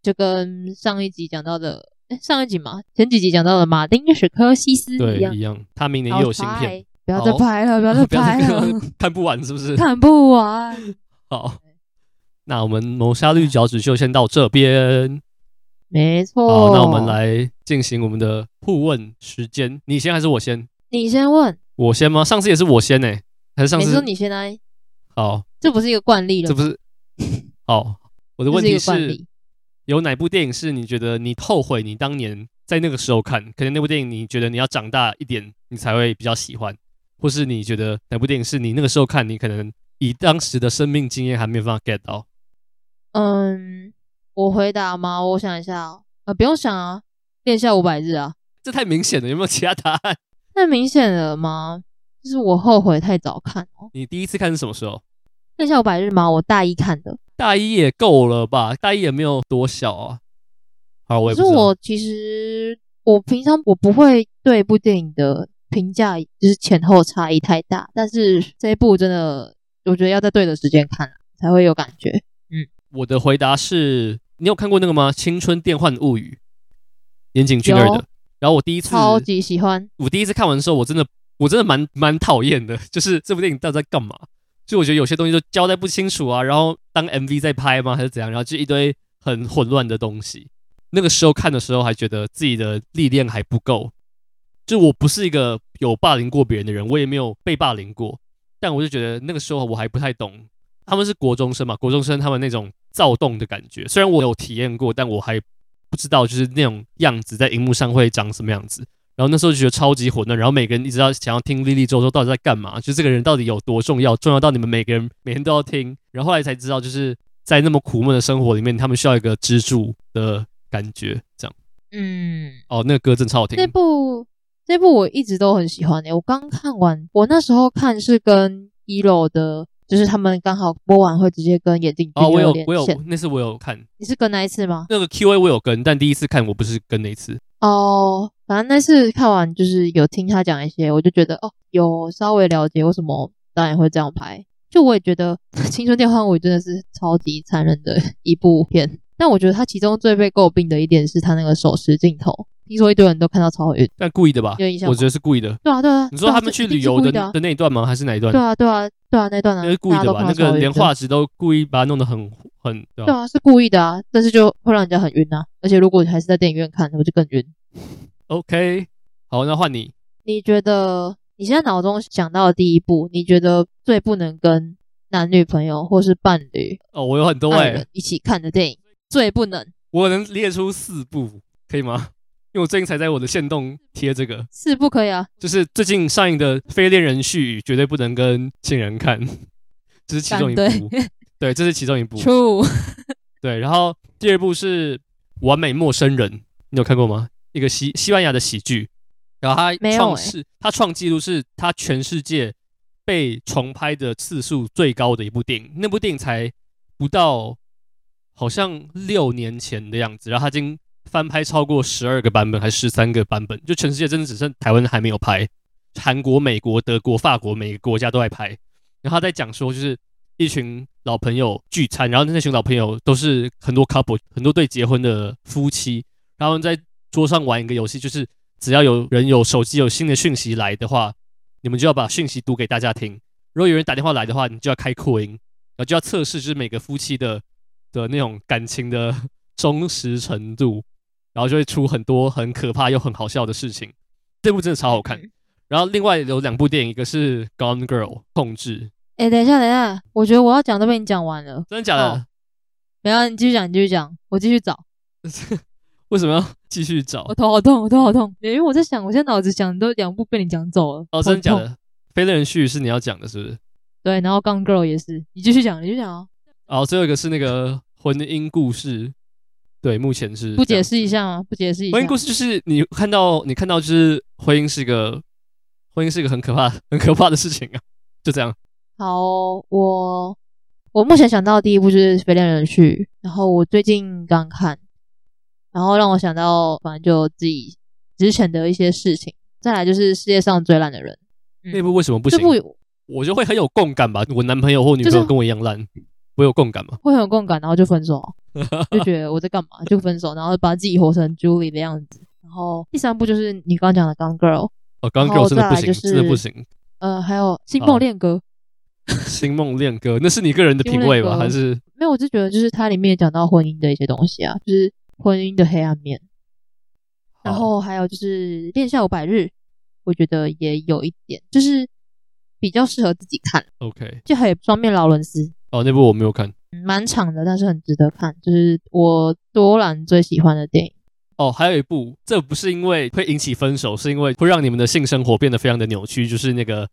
就跟上一集讲到的，哎，上一集嘛，前几集讲到的马丁史科西斯一样，一样，他明年也有新片，不要再拍了，不要再 [LAUGHS] 拍了，[LAUGHS] 看不完是不是？看不完。好，那我们谋杀绿脚趾就先到这边，没错。好，那我们来进行我们的互问时间，你先还是我先？你先问。我先吗？上次也是我先呢，还是上次？你说你先来。好。这不是一个惯例了，这不是。好，我的问题是，有哪部电影是你觉得你后悔你当年在那个时候看？可能那部电影你觉得你要长大一点你才会比较喜欢，或是你觉得哪部电影是你那个时候看你可能以当时的生命经验还没有办法 get 到？嗯，我回答吗？我想一下啊，呃，不用想啊，《恋下五百日》啊，这太明显了，有没有其他答案？太明显了吗？就是我后悔太早看哦。你第一次看是什么时候？恋下五百日吗？我大一看的，大一也够了吧？大一也没有多小啊。好，我也不知道。可是我其实我平常我不会对一部电影的评价就是前后差异太大，但是这一部真的我觉得要在对的时间看才会有感觉。嗯，我的回答是你有看过那个吗？《青春电幻物语》，岩井俊二的。然后我第一次超级喜欢。我第一次看完的时候，我真的我真的蛮蛮讨厌的，就是这部电影到底在干嘛？就我觉得有些东西都交代不清楚啊，然后当 MV 在拍吗？还是怎样？然后就一堆很混乱的东西。那个时候看的时候还觉得自己的历练还不够，就我不是一个有霸凌过别人的人，我也没有被霸凌过，但我就觉得那个时候我还不太懂他们是国中生嘛，国中生他们那种躁动的感觉，虽然我有体验过，但我还不知道就是那种样子在荧幕上会长什么样子。然后那时候就觉得超级混乱，然后每个人一直要想要听莉莉周周到底在干嘛，就这个人到底有多重要，重要到你们每个人每天都要听。然后后来才知道，就是在那么苦闷的生活里面，他们需要一个支柱的感觉，这样。嗯，哦，那个歌真超好听。这部这部我一直都很喜欢诶、欸，我刚看完，我那时候看是跟 ELO 的，就是他们刚好播完会直接跟眼镜哦，我有我有那次我有看，你是跟那一次吗？那个 Q&A 我有跟，但第一次看我不是跟那一次。哦，反正那次看完就是有听他讲一些，我就觉得哦，有稍微了解为什么导演会这样拍。就我也觉得《[LAUGHS] 青春电幻舞》真的是超级残忍的一部片，但我觉得他其中最被诟病的一点是他那个手持镜头，听说一堆人都看到超晕，但故意的吧？有印象？我觉得是故意的。对啊，对啊。你说他们去旅游的的那一段吗？还是哪一段？对啊，对啊，对啊，那段啊，那是故意的吧？那个连画质都故意把它弄得很很。对啊，是故意的啊，但是就会让人家很晕啊，而且如果你还是在电影院看，我就更晕。OK，好，那换你。你觉得你现在脑中想到的第一部，你觉得最不能跟男女朋友或是伴侣哦，我有很多哎，一起看的电影最不能，我能列出四部，可以吗？因为我最近才在我的线动贴这个。是不可以啊，就是最近上映的《非恋人絮语》绝对不能跟亲人看，这是其中一部，对，这是其中一部，[LAUGHS] True，[LAUGHS] 对，然后第二部是《完美陌生人》，你有看过吗？一个西西班牙的喜剧，然后他创世，他创纪录是他全世界被重拍的次数最高的一部电影。那部电影才不到好像六年前的样子，然后他已经翻拍超过十二个版本，还是十三个版本，就全世界真的只剩台湾还没有拍。韩国、美国、德国、法国每个国家都在拍。然后他在讲说，就是一群老朋友聚餐，然后那群老朋友都是很多 couple，很多对结婚的夫妻，然后在。桌上玩一个游戏，就是只要有人有手机有新的讯息来的话，你们就要把讯息读给大家听。如果有人打电话来的话，你就要开扩音，然后就要测试就是每个夫妻的的那种感情的忠实程度，然后就会出很多很可怕又很好笑的事情。这部真的超好看。然后另外有两部电影，一个是《Gone Girl》控制。哎，等一下，等一下，我觉得我要讲都被你讲完了。真的假的？没有，你继续讲，你继续讲，我继续找。[LAUGHS] 为什么要继续找？我头好痛，我头好痛。因为我在想，我现在脑子想都两部被你讲走了。哦，真的假的？非恋人序是你要讲的，是不是？对，然后 Gone Girl 也是，你继续讲，你继续讲哦。哦，最后一个是那个婚姻故事。对，目前是不解释一下吗？不解释一下。婚姻故事就是你看到，你看到就是婚姻是一个婚姻是一个很可怕、[LAUGHS] 很可怕的事情啊，就这样。好，我我目前想到的第一部就是非恋人序，然后我最近刚看。然后让我想到，反正就自己之前的一些事情。再来就是世界上最烂的人，嗯、那部为什么不行？这部我就会很有共感吧。我男朋友或女朋友跟我一样烂，就是、我有共感吗？会很有共感，然后就分手，[LAUGHS] 就觉得我在干嘛，就分手，然后把自己活成 Julie 的样子。然后第三部就是你刚刚讲的《Gone Girl》，哦，《Gone Girl》真的不行，真的不行。呃，还有《星梦恋歌》，《星梦恋歌》那是你个人的品味吧？还是没有？我就觉得就是它里面讲到婚姻的一些东西啊，就是。婚姻的黑暗面，然后还有就是《恋夏五百日》，我觉得也有一点，就是比较适合自己看。OK，就还有《双面劳伦斯》哦，那部我没有看，蛮长的，但是很值得看，就是我多兰最喜欢的电影。哦，还有一部，这不是因为会引起分手，是因为会让你们的性生活变得非常的扭曲，就是那个《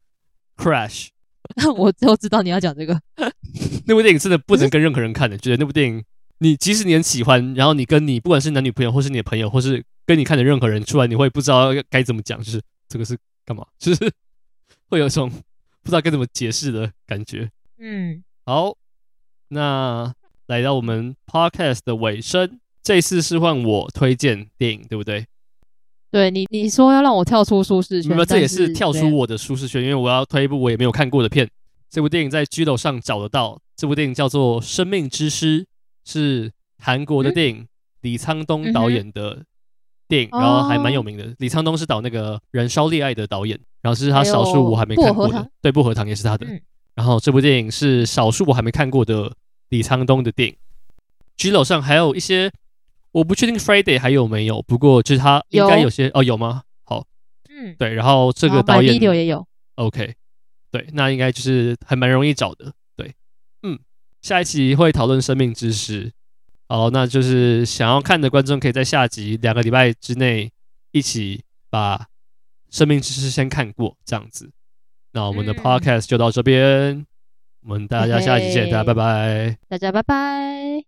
Crash》。[LAUGHS] 我都知道你要讲这个，[LAUGHS] 那部电影真的不能跟任何人看的，觉得那部电影。你即使你很喜欢，然后你跟你不管是男女朋友，或是你的朋友，或是跟你看的任何人出来，你会不知道该怎么讲，就是这个是干嘛，[LAUGHS] 就是会有一种不知道该怎么解释的感觉。嗯，好，那来到我们 podcast 的尾声，这次是换我推荐电影，对不对？对你，你说要让我跳出舒适圈，那么这也是跳出我的舒适圈，因为我要推一部我也没有看过的片。这部电影在 Giloo 上找得到，这部电影叫做《生命之诗》。是韩国的电影，嗯、李沧东导演的电影，嗯、然后还蛮有名的。哦、李沧东是导那个《燃烧恋爱》的导演，然后是他少数我还没看过的，对，薄荷糖也是他的。嗯、然后这部电影是少数我还没看过的李沧东的电影。Giloo 上还有一些，我不确定 Friday 还有没有，不过就是他应该有些有哦，有吗？好，嗯，对，然后这个导演 video 也有，OK，对，那应该就是还蛮容易找的。对，嗯，下一期会讨论生命知识。好，那就是想要看的观众可以在下集两个礼拜之内一起把生命知识先看过，这样子。那我们的 podcast 就到这边，嗯、我们大家下期见，大家拜拜，大家拜拜。